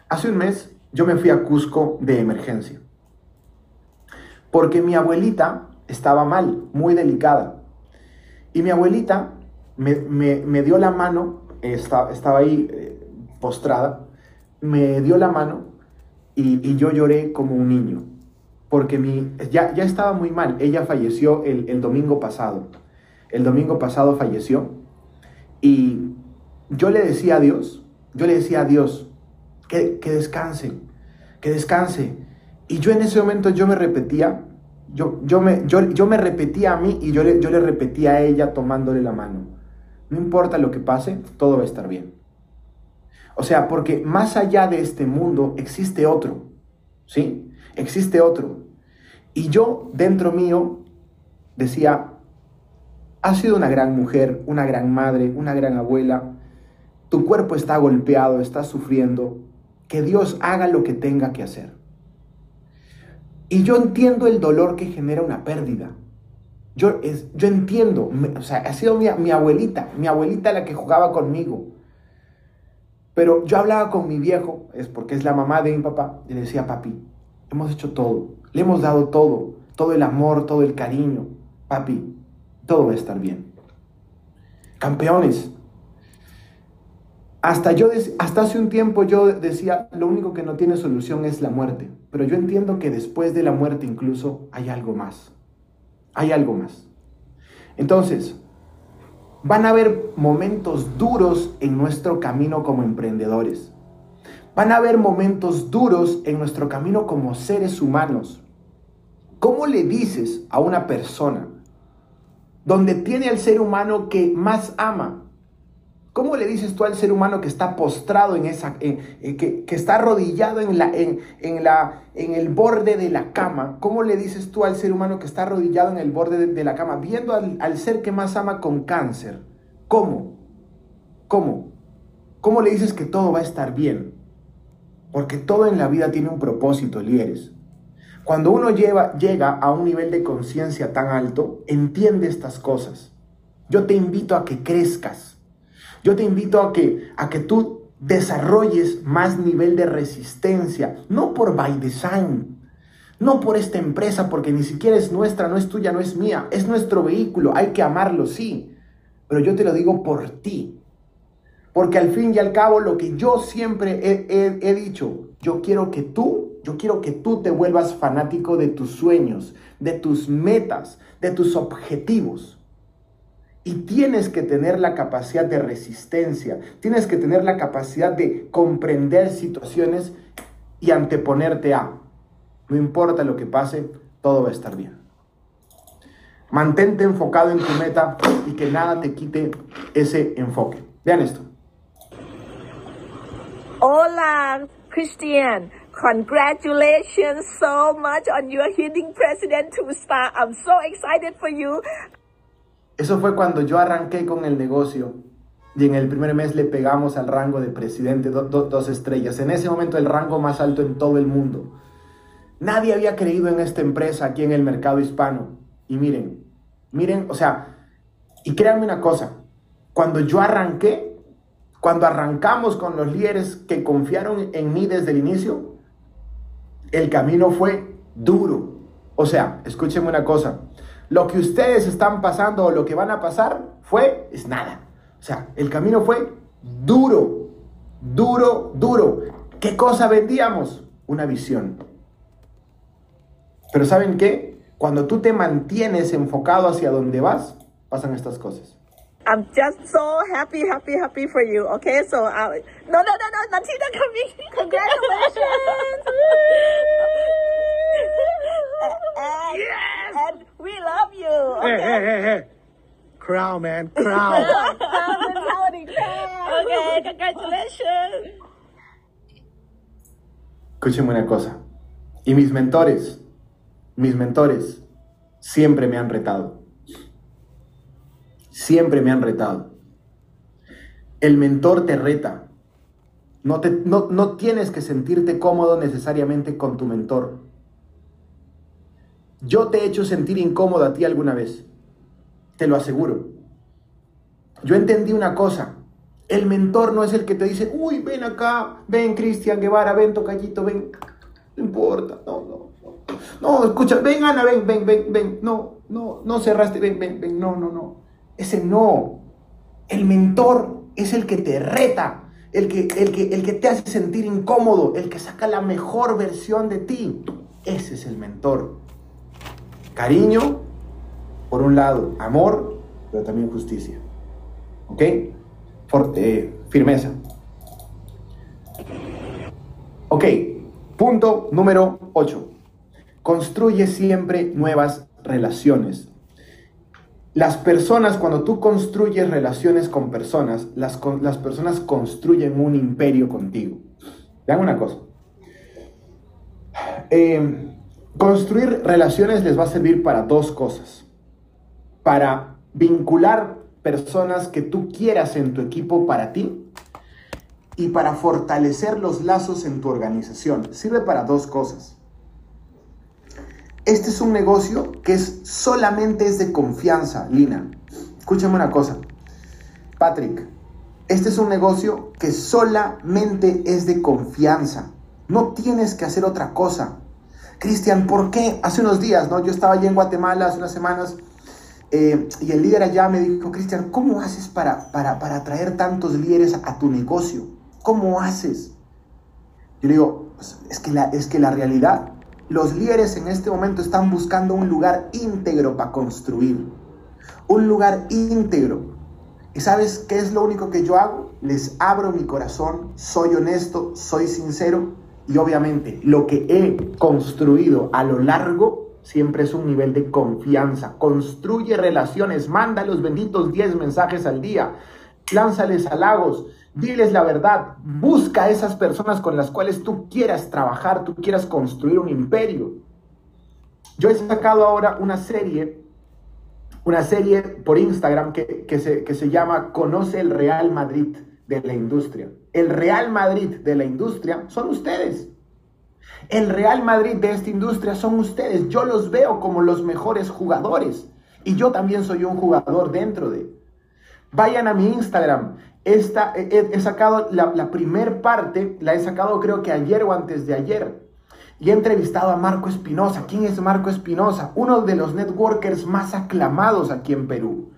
Hace un mes yo me fui a Cusco de emergencia. Porque mi abuelita estaba mal, muy delicada. Y mi abuelita me, dio la mano, estaba, estaba ahí eh, postrada, me dio la mano y yo lloré como un niño porque mi, ya, ya estaba muy mal. Ella falleció el, domingo pasado. El domingo pasado falleció. Y yo le decía a Dios, yo le decía a Dios, que, que descanse, que descanse. Y yo en ese momento yo me repetía, yo, yo, me, yo, me repetía a mí y yo le, yo le repetía a ella tomándole la mano. No importa lo que pase, todo va a estar bien. O sea, porque más allá de este mundo existe otro, ¿sí? Existe otro. Y yo, dentro mío, decía, has sido una gran mujer, una gran madre, una gran abuela, tu cuerpo está golpeado, estás sufriendo, que Dios haga lo que tenga que hacer. Y yo entiendo el dolor que genera una pérdida. Yo, es, yo entiendo, o sea, ha sido mi, mi abuelita, mi abuelita la que jugaba conmigo. Pero yo hablaba con mi viejo, es porque es la mamá de mi papá, y le decía, papi, Hemos hecho todo. Le hemos dado todo. Todo el amor, todo el cariño. Papi, todo va a estar bien. Campeones. Hasta, yo, hasta hace un tiempo yo decía, lo único que no tiene solución es la muerte. Pero yo entiendo que después de la muerte incluso hay algo más. Hay algo más. Entonces, van a haber momentos duros en nuestro camino como emprendedores. Van a haber momentos duros en nuestro camino como seres humanos. ¿Cómo le dices a una persona donde tiene al ser humano que más ama? ¿Cómo le dices tú al ser humano que está postrado en esa, que, está arrodillado en, la, en, la, en el borde de la cama? ¿Cómo le dices tú al ser humano que está arrodillado en el borde de, la cama, viendo al, al ser que más ama con cáncer? ¿Cómo? ¿Cómo? ¿Cómo le dices que todo va a estar bien? Porque todo en la vida tiene un propósito, líderes. Cuando uno lleva, llega a un nivel de conciencia tan alto, entiende estas cosas. Yo te invito a que crezcas. Yo te invito a que, a que tú desarrolles más nivel de resistencia, no por by design, no por esta empresa, porque ni siquiera es nuestra, no es tuya, no es mía, es nuestro vehículo, hay que amarlo, sí, pero yo te lo digo por ti, porque al fin y al cabo lo que yo siempre he, dicho, yo quiero que tú yo quiero que tú te vuelvas fanático de tus sueños, de tus metas, de tus objetivos. Y tienes que tener la capacidad de resistencia, tienes que tener la capacidad de comprender situaciones y anteponerte a. No importa lo que pase, todo va a estar bien. Mantente enfocado en tu meta y que nada te quite ese enfoque. Vean esto. Hola, Christian. Congratulations so much on your hitting president two star. I'm so excited for you. Eso fue cuando yo arranqué con el negocio y en el primer mes le pegamos al rango de presidente dos estrellas. En ese momento el rango más alto en todo el mundo. Nadie había creído en esta empresa aquí en el mercado hispano. Y miren, miren, o sea, y créanme una cosa, cuando yo arranqué, cuando arrancamos con los líderes que confiaron en mí desde el inicio, el camino fue duro. O sea, escúchenme una cosa, lo que ustedes están pasando o lo que van a pasar fue, es nada. O sea, el camino fue duro, duro, duro. ¿Qué cosa vendíamos? Una visión. Pero ¿saben qué? Cuando tú te mantienes enfocado hacia donde vas, pasan estas cosas. I'm just so happy, happy, happy for you. Okay, so uh, no, no, no, no, Natina coming. Congratulations. and, yes. And we love you. Okay? Hey, hey, hey, hey. Crown, man, crown. mentality, crown. Okay, congratulations. Escúchenme una cosa. Y mis mentores, mis mentores, siempre me han retado siempre me han retado. El mentor te reta. No, te, no, no tienes que sentirte cómodo necesariamente con tu mentor. Yo te he hecho sentir incómodo a ti alguna vez. Te lo aseguro. Yo entendí una cosa. El mentor no es el que te dice, uy, ven acá, ven Cristian Guevara, ven Tocayito, ven. No importa, no, no, no. No, escucha, ven Ana, ven, ven, ven, ven. No, no, no cerraste, ven, ven, ven. No, no, no. Ese no. El mentor es el que te reta, el que, el, que, el que te hace sentir incómodo, el que saca la mejor versión de ti. Ese es el mentor. Cariño, por un lado, amor, pero también justicia. ¿Ok? Forte, firmeza. Ok, punto número 8. Construye siempre nuevas relaciones. Las personas, cuando tú construyes relaciones con personas, las, las personas construyen un imperio contigo. Vean una cosa. Eh, construir relaciones les va a servir para dos cosas. Para vincular personas que tú quieras en tu equipo para ti y para fortalecer los lazos en tu organización. Sirve para dos cosas. Este es un negocio que es solamente es de confianza, Lina. Escúchame una cosa. Patrick, este es un negocio que solamente es de confianza. No tienes que hacer otra cosa. Cristian, ¿por qué? Hace unos días, ¿no? Yo estaba allí en Guatemala hace unas semanas eh, y el líder allá me dijo, Cristian, ¿cómo haces para, para, para atraer tantos líderes a tu negocio? ¿Cómo haces? Yo le digo, es, que la, es que la realidad los líderes en este momento están buscando un lugar íntegro para construir. Un lugar íntegro. ¿Y sabes qué es lo único que yo hago? Les abro mi corazón, soy honesto, soy sincero y obviamente lo que he construido a lo largo siempre es un nivel de confianza. Construye relaciones, manda los benditos 10 mensajes al día, lánzales halagos, Diles la verdad, busca a esas personas con las cuales tú quieras trabajar, tú quieras construir un imperio. Yo he sacado ahora una serie, una serie por Instagram que, se, que se llama Conoce el Real Madrid de la industria. El Real Madrid de la industria son ustedes. El Real Madrid de esta industria son ustedes. Yo los veo como los mejores jugadores. Y yo también soy un jugador dentro de. Vayan a mi Instagram esta, he, sacado la, la primer parte, la he sacado creo que ayer o antes de ayer. Y he entrevistado a Marco Espinosa. ¿Quién es Marco Espinosa? Uno de los networkers más aclamados aquí en Perú.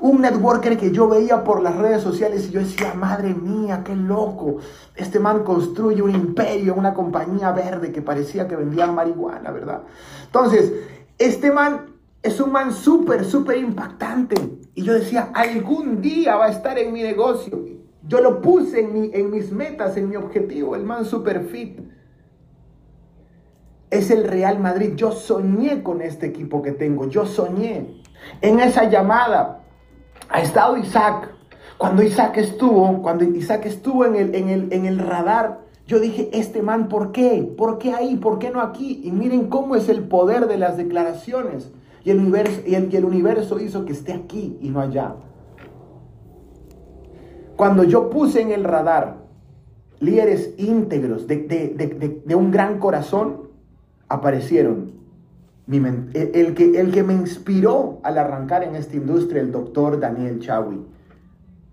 Un networker que yo veía por las redes sociales y yo decía, madre mía, qué loco. Este man construye un imperio, una compañía verde que parecía que vendían marihuana, ¿verdad? Entonces, este man es un man súper, súper impactante. Y yo decía, algún día va a estar en mi negocio. Yo lo puse en, en mis metas, en mi objetivo, el man super fit. Es el Real Madrid. Yo soñé con este equipo que tengo. Yo soñé. En esa llamada ha estado Isaac. Cuando Isaac estuvo, cuando Isaac estuvo en el, en el, en el radar, yo dije, este man, ¿por qué? ¿Por qué ahí? ¿Por qué no aquí? Y miren cómo es el poder de las declaraciones. Y el universo, y el, el universo hizo que esté aquí y no allá. Cuando yo puse en el radar líderes íntegros de, de, de, de un gran corazón, aparecieron. El, que, el que me inspiró al arrancar en esta industria, el doctor Daniel Chawi.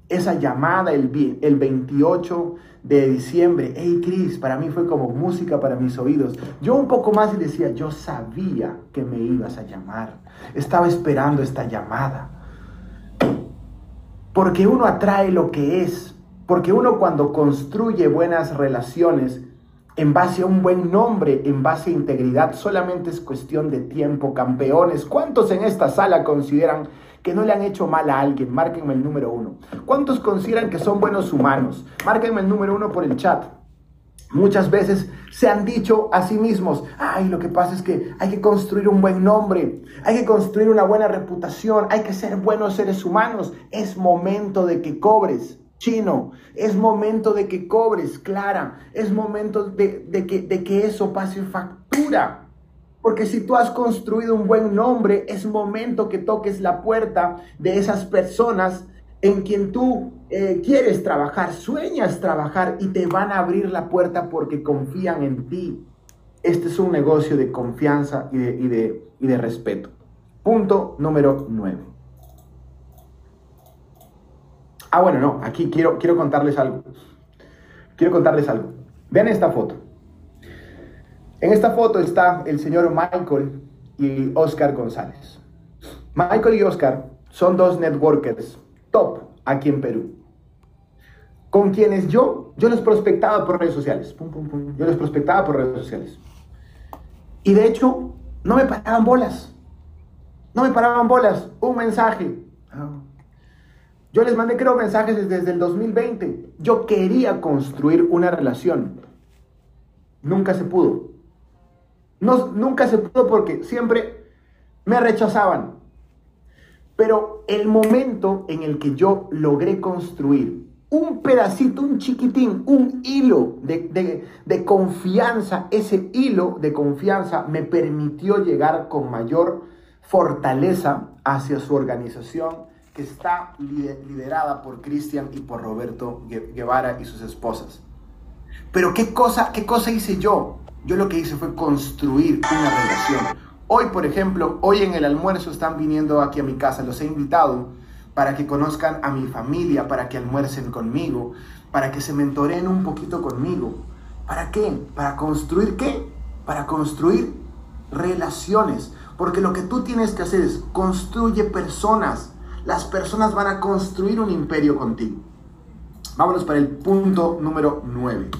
Esa llamada el, el 28 de diciembre, hey Chris, para mí fue como música para mis oídos. Yo un poco más y decía, yo sabía que me ibas a llamar. Estaba esperando esta llamada. Porque uno atrae lo que es. Porque uno cuando construye buenas relaciones en base a un buen nombre, en base a integridad, solamente es cuestión de tiempo, campeones. ¿Cuántos en esta sala consideran que no le han hecho mal a alguien? Márquenme el número uno. ¿Cuántos consideran que son buenos humanos? Márquenme el número uno por el chat. Muchas veces se han dicho a sí mismos, ay, lo que pasa es que hay que construir un buen nombre, hay que construir una buena reputación, hay que ser buenos seres humanos. Es momento de que cobres, chino, es momento de que cobres, Clara, es momento de, de, que, de que eso pase factura. Porque si tú has construido un buen nombre, es momento que toques la puerta de esas personas en quien tú eh, quieres trabajar, sueñas trabajar y te van a abrir la puerta porque confían en ti. Este es un negocio de confianza y de, y de, y de respeto. Punto número 9. Ah, bueno, no, aquí quiero, quiero contarles algo. Quiero contarles algo. Vean esta foto. En esta foto está el señor Michael y Oscar González. Michael y Oscar son dos networkers top aquí en Perú. Con quienes yo, yo los prospectaba por redes sociales. Yo los prospectaba por redes sociales. Y de hecho, no me paraban bolas. No me paraban bolas. Un mensaje. Yo les mandé, creo, mensajes desde el 2020. Yo quería construir una relación. Nunca se pudo. No, nunca se pudo porque siempre me rechazaban. Pero el momento en el que yo logré construir un pedacito, un chiquitín, un hilo de, de, confianza, ese hilo de confianza me permitió llegar con mayor fortaleza hacia su organización que está liderada por Cristian y por Roberto Guevara y sus esposas. Pero ¿qué cosa, qué cosa hice yo? Yo lo que hice fue construir una relación Hoy, por ejemplo, hoy en el almuerzo están viniendo aquí a mi casa, los he invitado para que conozcan a mi familia, para que almuercen conmigo, para que se mentoren un poquito conmigo. ¿Para qué? ¿Para construir qué? Para construir relaciones. Porque lo que tú tienes que hacer es construye personas. Las personas van a construir un imperio contigo. Vámonos para el punto número 9.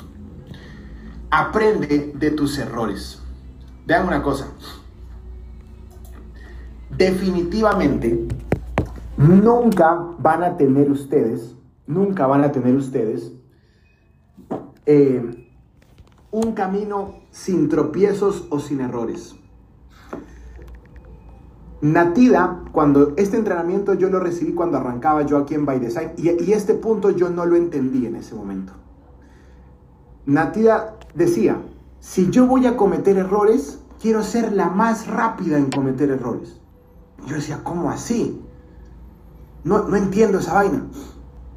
Aprende de tus errores. Vean una cosa definitivamente nunca van a tener ustedes, nunca van a tener ustedes eh, un camino sin tropiezos o sin errores. Natida, cuando este entrenamiento yo lo recibí cuando arrancaba yo aquí en By Design, y, y este punto yo no lo entendí en ese momento. Natida decía, si yo voy a cometer errores, quiero ser la más rápida en cometer errores. Yo decía, ¿cómo así? No, no entiendo esa vaina.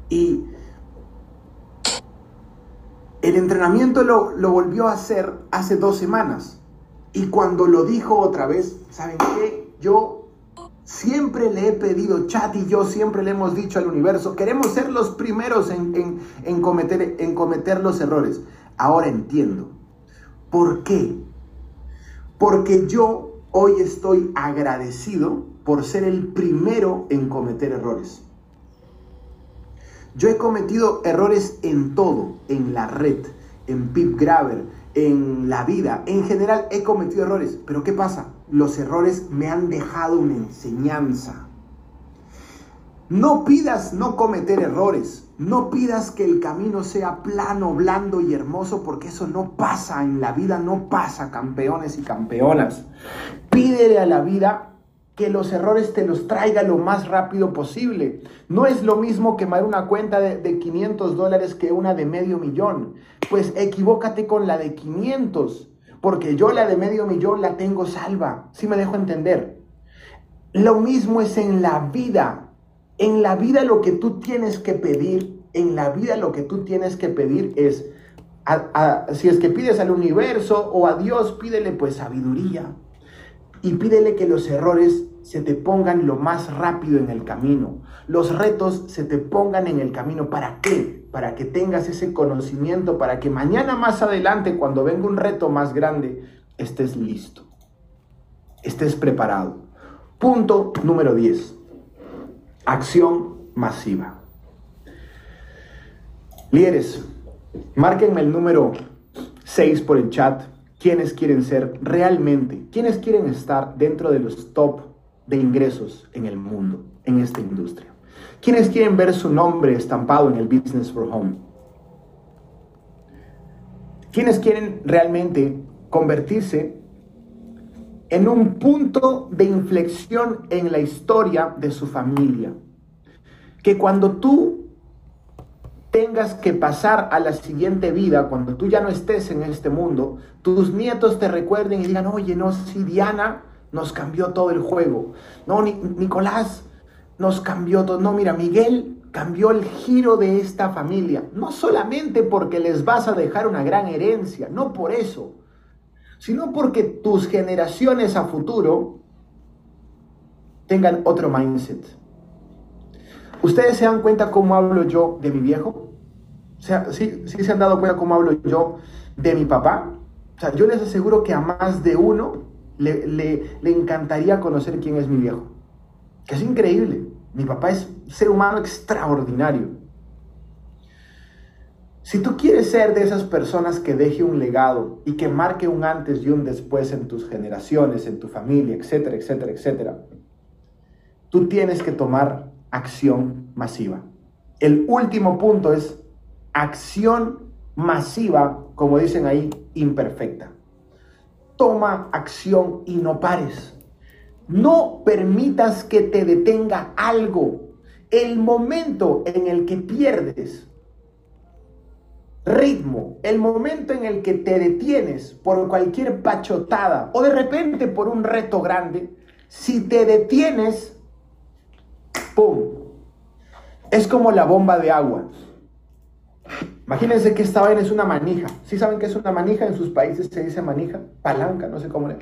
Y el entrenamiento lo, lo, volvió a hacer hace dos semanas. Y cuando lo dijo otra vez, ¿saben qué? Yo siempre le he pedido, Chat y yo siempre le hemos dicho al universo, queremos ser los primeros en, en, en, cometer, en cometer los errores. Ahora entiendo. ¿Por qué? Porque yo hoy estoy agradecido por ser el primero en cometer errores. Yo he cometido errores en todo, en la red, en Pip Graver, en la vida. En general he cometido errores, pero ¿qué pasa? Los errores me han dejado una enseñanza. No pidas no cometer errores. No pidas que el camino sea plano, blando y hermoso, porque eso no pasa en la vida, no pasa, campeones y campeonas. Pídele a la vida que los errores te los traiga lo más rápido posible. No es lo mismo quemar una cuenta de, 500 dólares que una de medio millón. Pues equivócate con la de 500, porque yo la de medio millón la tengo salva. Si me dejo entender. Lo mismo es en la vida. En la vida lo que tú tienes que pedir, en la vida lo que tú tienes que pedir es, si es que pides al universo o a Dios, pídele pues sabiduría y pídele que los errores se te pongan lo más rápido en el camino. Los retos se te pongan en el camino. ¿Para qué? Para que tengas ese conocimiento, para que mañana más adelante, cuando venga un reto más grande, estés listo. Estés preparado. Punto número 10. Acción masiva. Líderes, márquenme el número 6 por el chat quiénes quieren ser realmente, quiénes quieren estar dentro de los top de ingresos en el mundo, en esta industria. ¿Quiénes quieren ver su nombre estampado en el Business for Home? ¿Quiénes quieren realmente convertirse en un punto de inflexión en la historia de su familia? Que cuando tú tengas que pasar a la siguiente vida, cuando tú ya no estés en este mundo, tus nietos te recuerden y digan, oye, no, si Diana nos cambió todo el juego, no, Nicolás nos cambió todo, no, mira, Miguel cambió el giro de esta familia, no solamente porque les vas a dejar una gran herencia, no por eso, sino porque tus generaciones a futuro tengan otro mindset ¿Ustedes se dan cuenta cómo hablo yo de mi viejo? O sea, ¿sí, ¿sí se han dado cuenta cómo hablo yo de mi papá? O sea, yo les aseguro que a más de uno le, le, encantaría conocer quién es mi viejo. Que es increíble. Mi papá es un ser humano extraordinario. Si tú quieres ser de esas personas que deje un legado y que marque un antes y un después en tus generaciones, en tu familia, etcétera, etcétera, etcétera, tú tienes que tomar acción masiva. El último punto es acción masiva, como dicen ahí, imperfecta. Toma acción y no pares. No permitas que te detenga algo. El momento en el que pierdes ritmo, el momento en el que te detienes por cualquier pachotada o de repente por un reto grande, si te detienes, ¡Pum! Es como la bomba de agua. Imagínense que esta vaina es una manija. ¿Sí saben qué es una manija? En sus países se dice manija, palanca, no sé cómo le.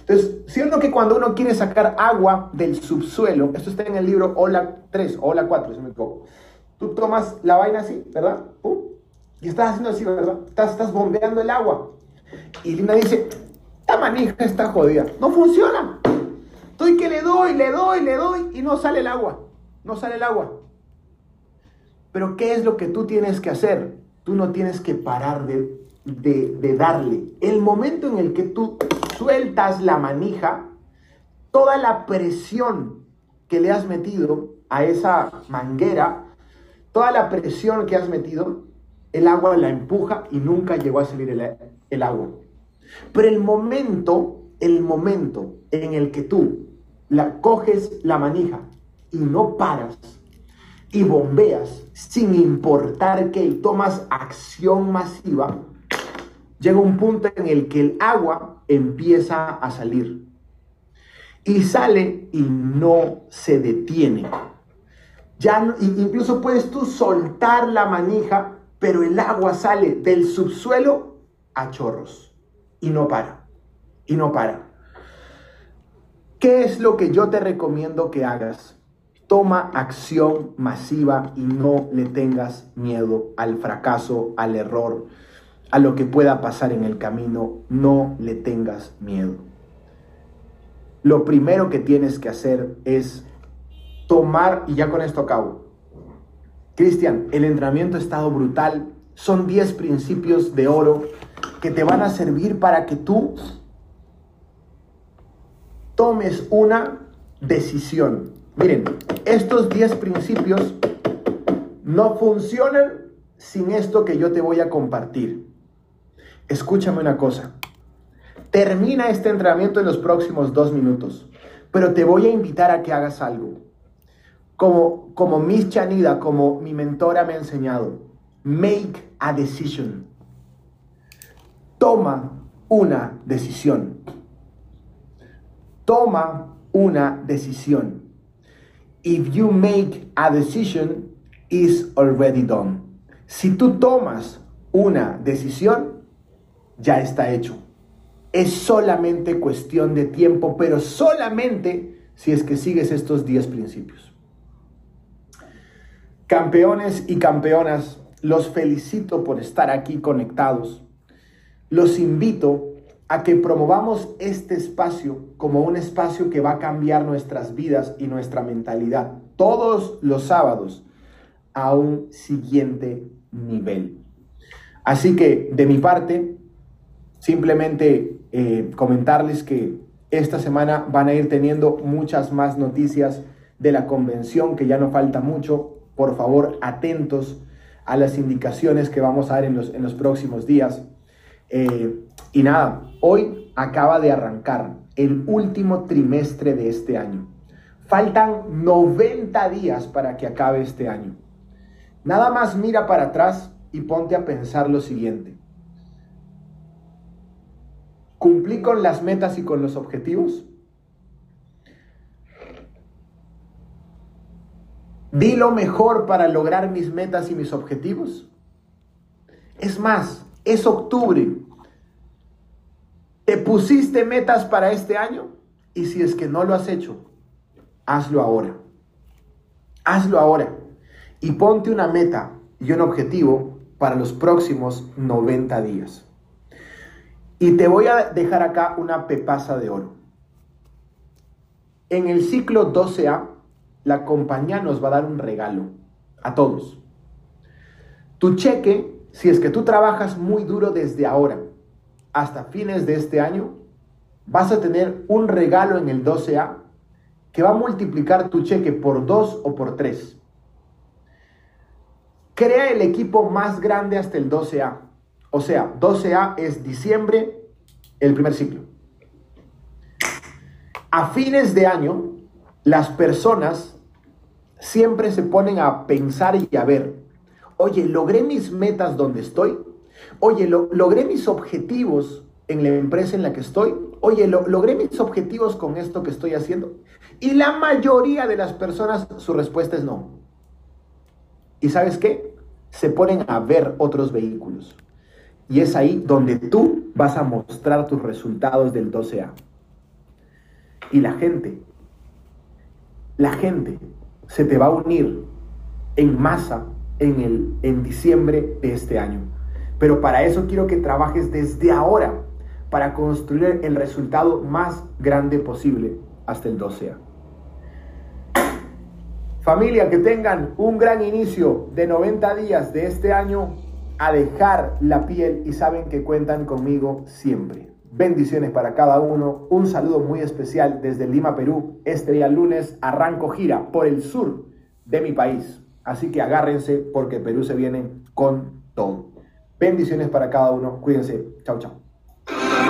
Entonces, siendo que cuando uno quiere sacar agua del subsuelo, esto está en el libro Hola 3, Hola 4, si me equivoco. Tú tomas la vaina así, ¿verdad? ¡Pum! Y estás haciendo así, ¿verdad? Estás, estás bombeando el agua. Y Lina dice, esta manija está jodida. No funciona. Estoy que le doy, le doy, le doy y no sale el agua no sale el agua. Pero ¿qué es lo que tú tienes que hacer? Tú no tienes que parar de, de, darle. El momento en el que tú sueltas la manija, toda la presión que le has metido a esa manguera, toda la presión que has metido, el agua la empuja y nunca llegó a salir el, agua. Pero el momento, el momento en el que tú la coges la manija y no paras y bombeas sin importar que tomas acción masiva, llega un punto en el que el agua empieza a salir. Y sale y no se detiene. Ya incluso puedes tú soltar la manija, pero el agua sale del subsuelo a chorros y no para. Y no para. ¿Qué es lo que yo te recomiendo que hagas? Toma acción masiva y no le tengas miedo al fracaso, al error, a lo que pueda pasar en el camino. No le tengas miedo. lo primero que tienes que hacer es tomar, y ya con esto acabo. Cristian, el entrenamiento ha estado brutal. Son 10 principios de oro que te van a servir para que tú tomes una decisión. Miren, estos 10 principios no funcionan sin esto que yo te voy a compartir. Escúchame una cosa. Termina este entrenamiento en los próximos dos minutos, pero te voy a invitar a que hagas algo. Como, Miss Chanida, como mi mentora me ha enseñado, make a decision. Toma una decisión. Toma una decisión. If you make a decision, is already done. Si tú tomas una decisión, ya está hecho. Es solamente cuestión de tiempo, pero solamente si es que sigues estos 10 principios. Campeones y campeonas, los felicito por estar aquí conectados. Los invito a que promovamos este espacio como un espacio que va a cambiar nuestras vidas y nuestra mentalidad todos los sábados a un siguiente nivel. Así que de mi parte, simplemente eh, comentarles que esta semana van a ir teniendo muchas más noticias de la convención, que ya no falta mucho. Por favor, atentos a las indicaciones que vamos a dar en los, próximos días. Eh, y nada, hoy acaba de arrancar el último trimestre de este año. Faltan 90 días para que acabe este año. Nada más mira para atrás y ponte a pensar lo siguiente. ¿Cumplí con las metas y con los objetivos? ¿Di lo mejor para lograr mis metas y mis objetivos? Es más, es octubre. ¿Te pusiste metas para este año? Y si es que no lo has hecho, hazlo ahora. Hazlo ahora. Y ponte una meta y un objetivo para los próximos 90 días. Y te voy a dejar acá una pepaza de oro. En el ciclo 12A, la compañía nos va a dar un regalo a todos. Tu cheque, si es que tú trabajas muy duro desde ahora hasta fines de este año, vas a tener un regalo en el 12A que va a multiplicar tu cheque por 2 o por 3. Crea el equipo más grande hasta el 12A. O sea, 12A es diciembre, el primer ciclo. A fines de año, las personas siempre se ponen a pensar y a ver, oye, logré mis metas donde estoy, oye, logré mis objetivos en la empresa en la que estoy, oye, logré mis objetivos con esto que estoy haciendo. Y la mayoría de las personas, su respuesta es no. ¿Y sabes qué? Se ponen a ver otros vehículos. Y es ahí donde tú vas a mostrar tus resultados del 12A. Y la gente, la gente se te va a unir en masa en, el, en diciembre de este año. Pero para eso quiero que trabajes desde ahora para construir el resultado más grande posible hasta el 12A. Familia, que tengan un gran inicio de 90 días de este año a dejar la piel y saben que cuentan conmigo siempre. Bendiciones para cada uno. Un saludo muy especial desde Lima, Perú. Este día lunes arranco gira por el sur de mi país. Así que agárrense porque Perú se viene con todo. Bendiciones para cada uno. Cuídense. Chao, chao.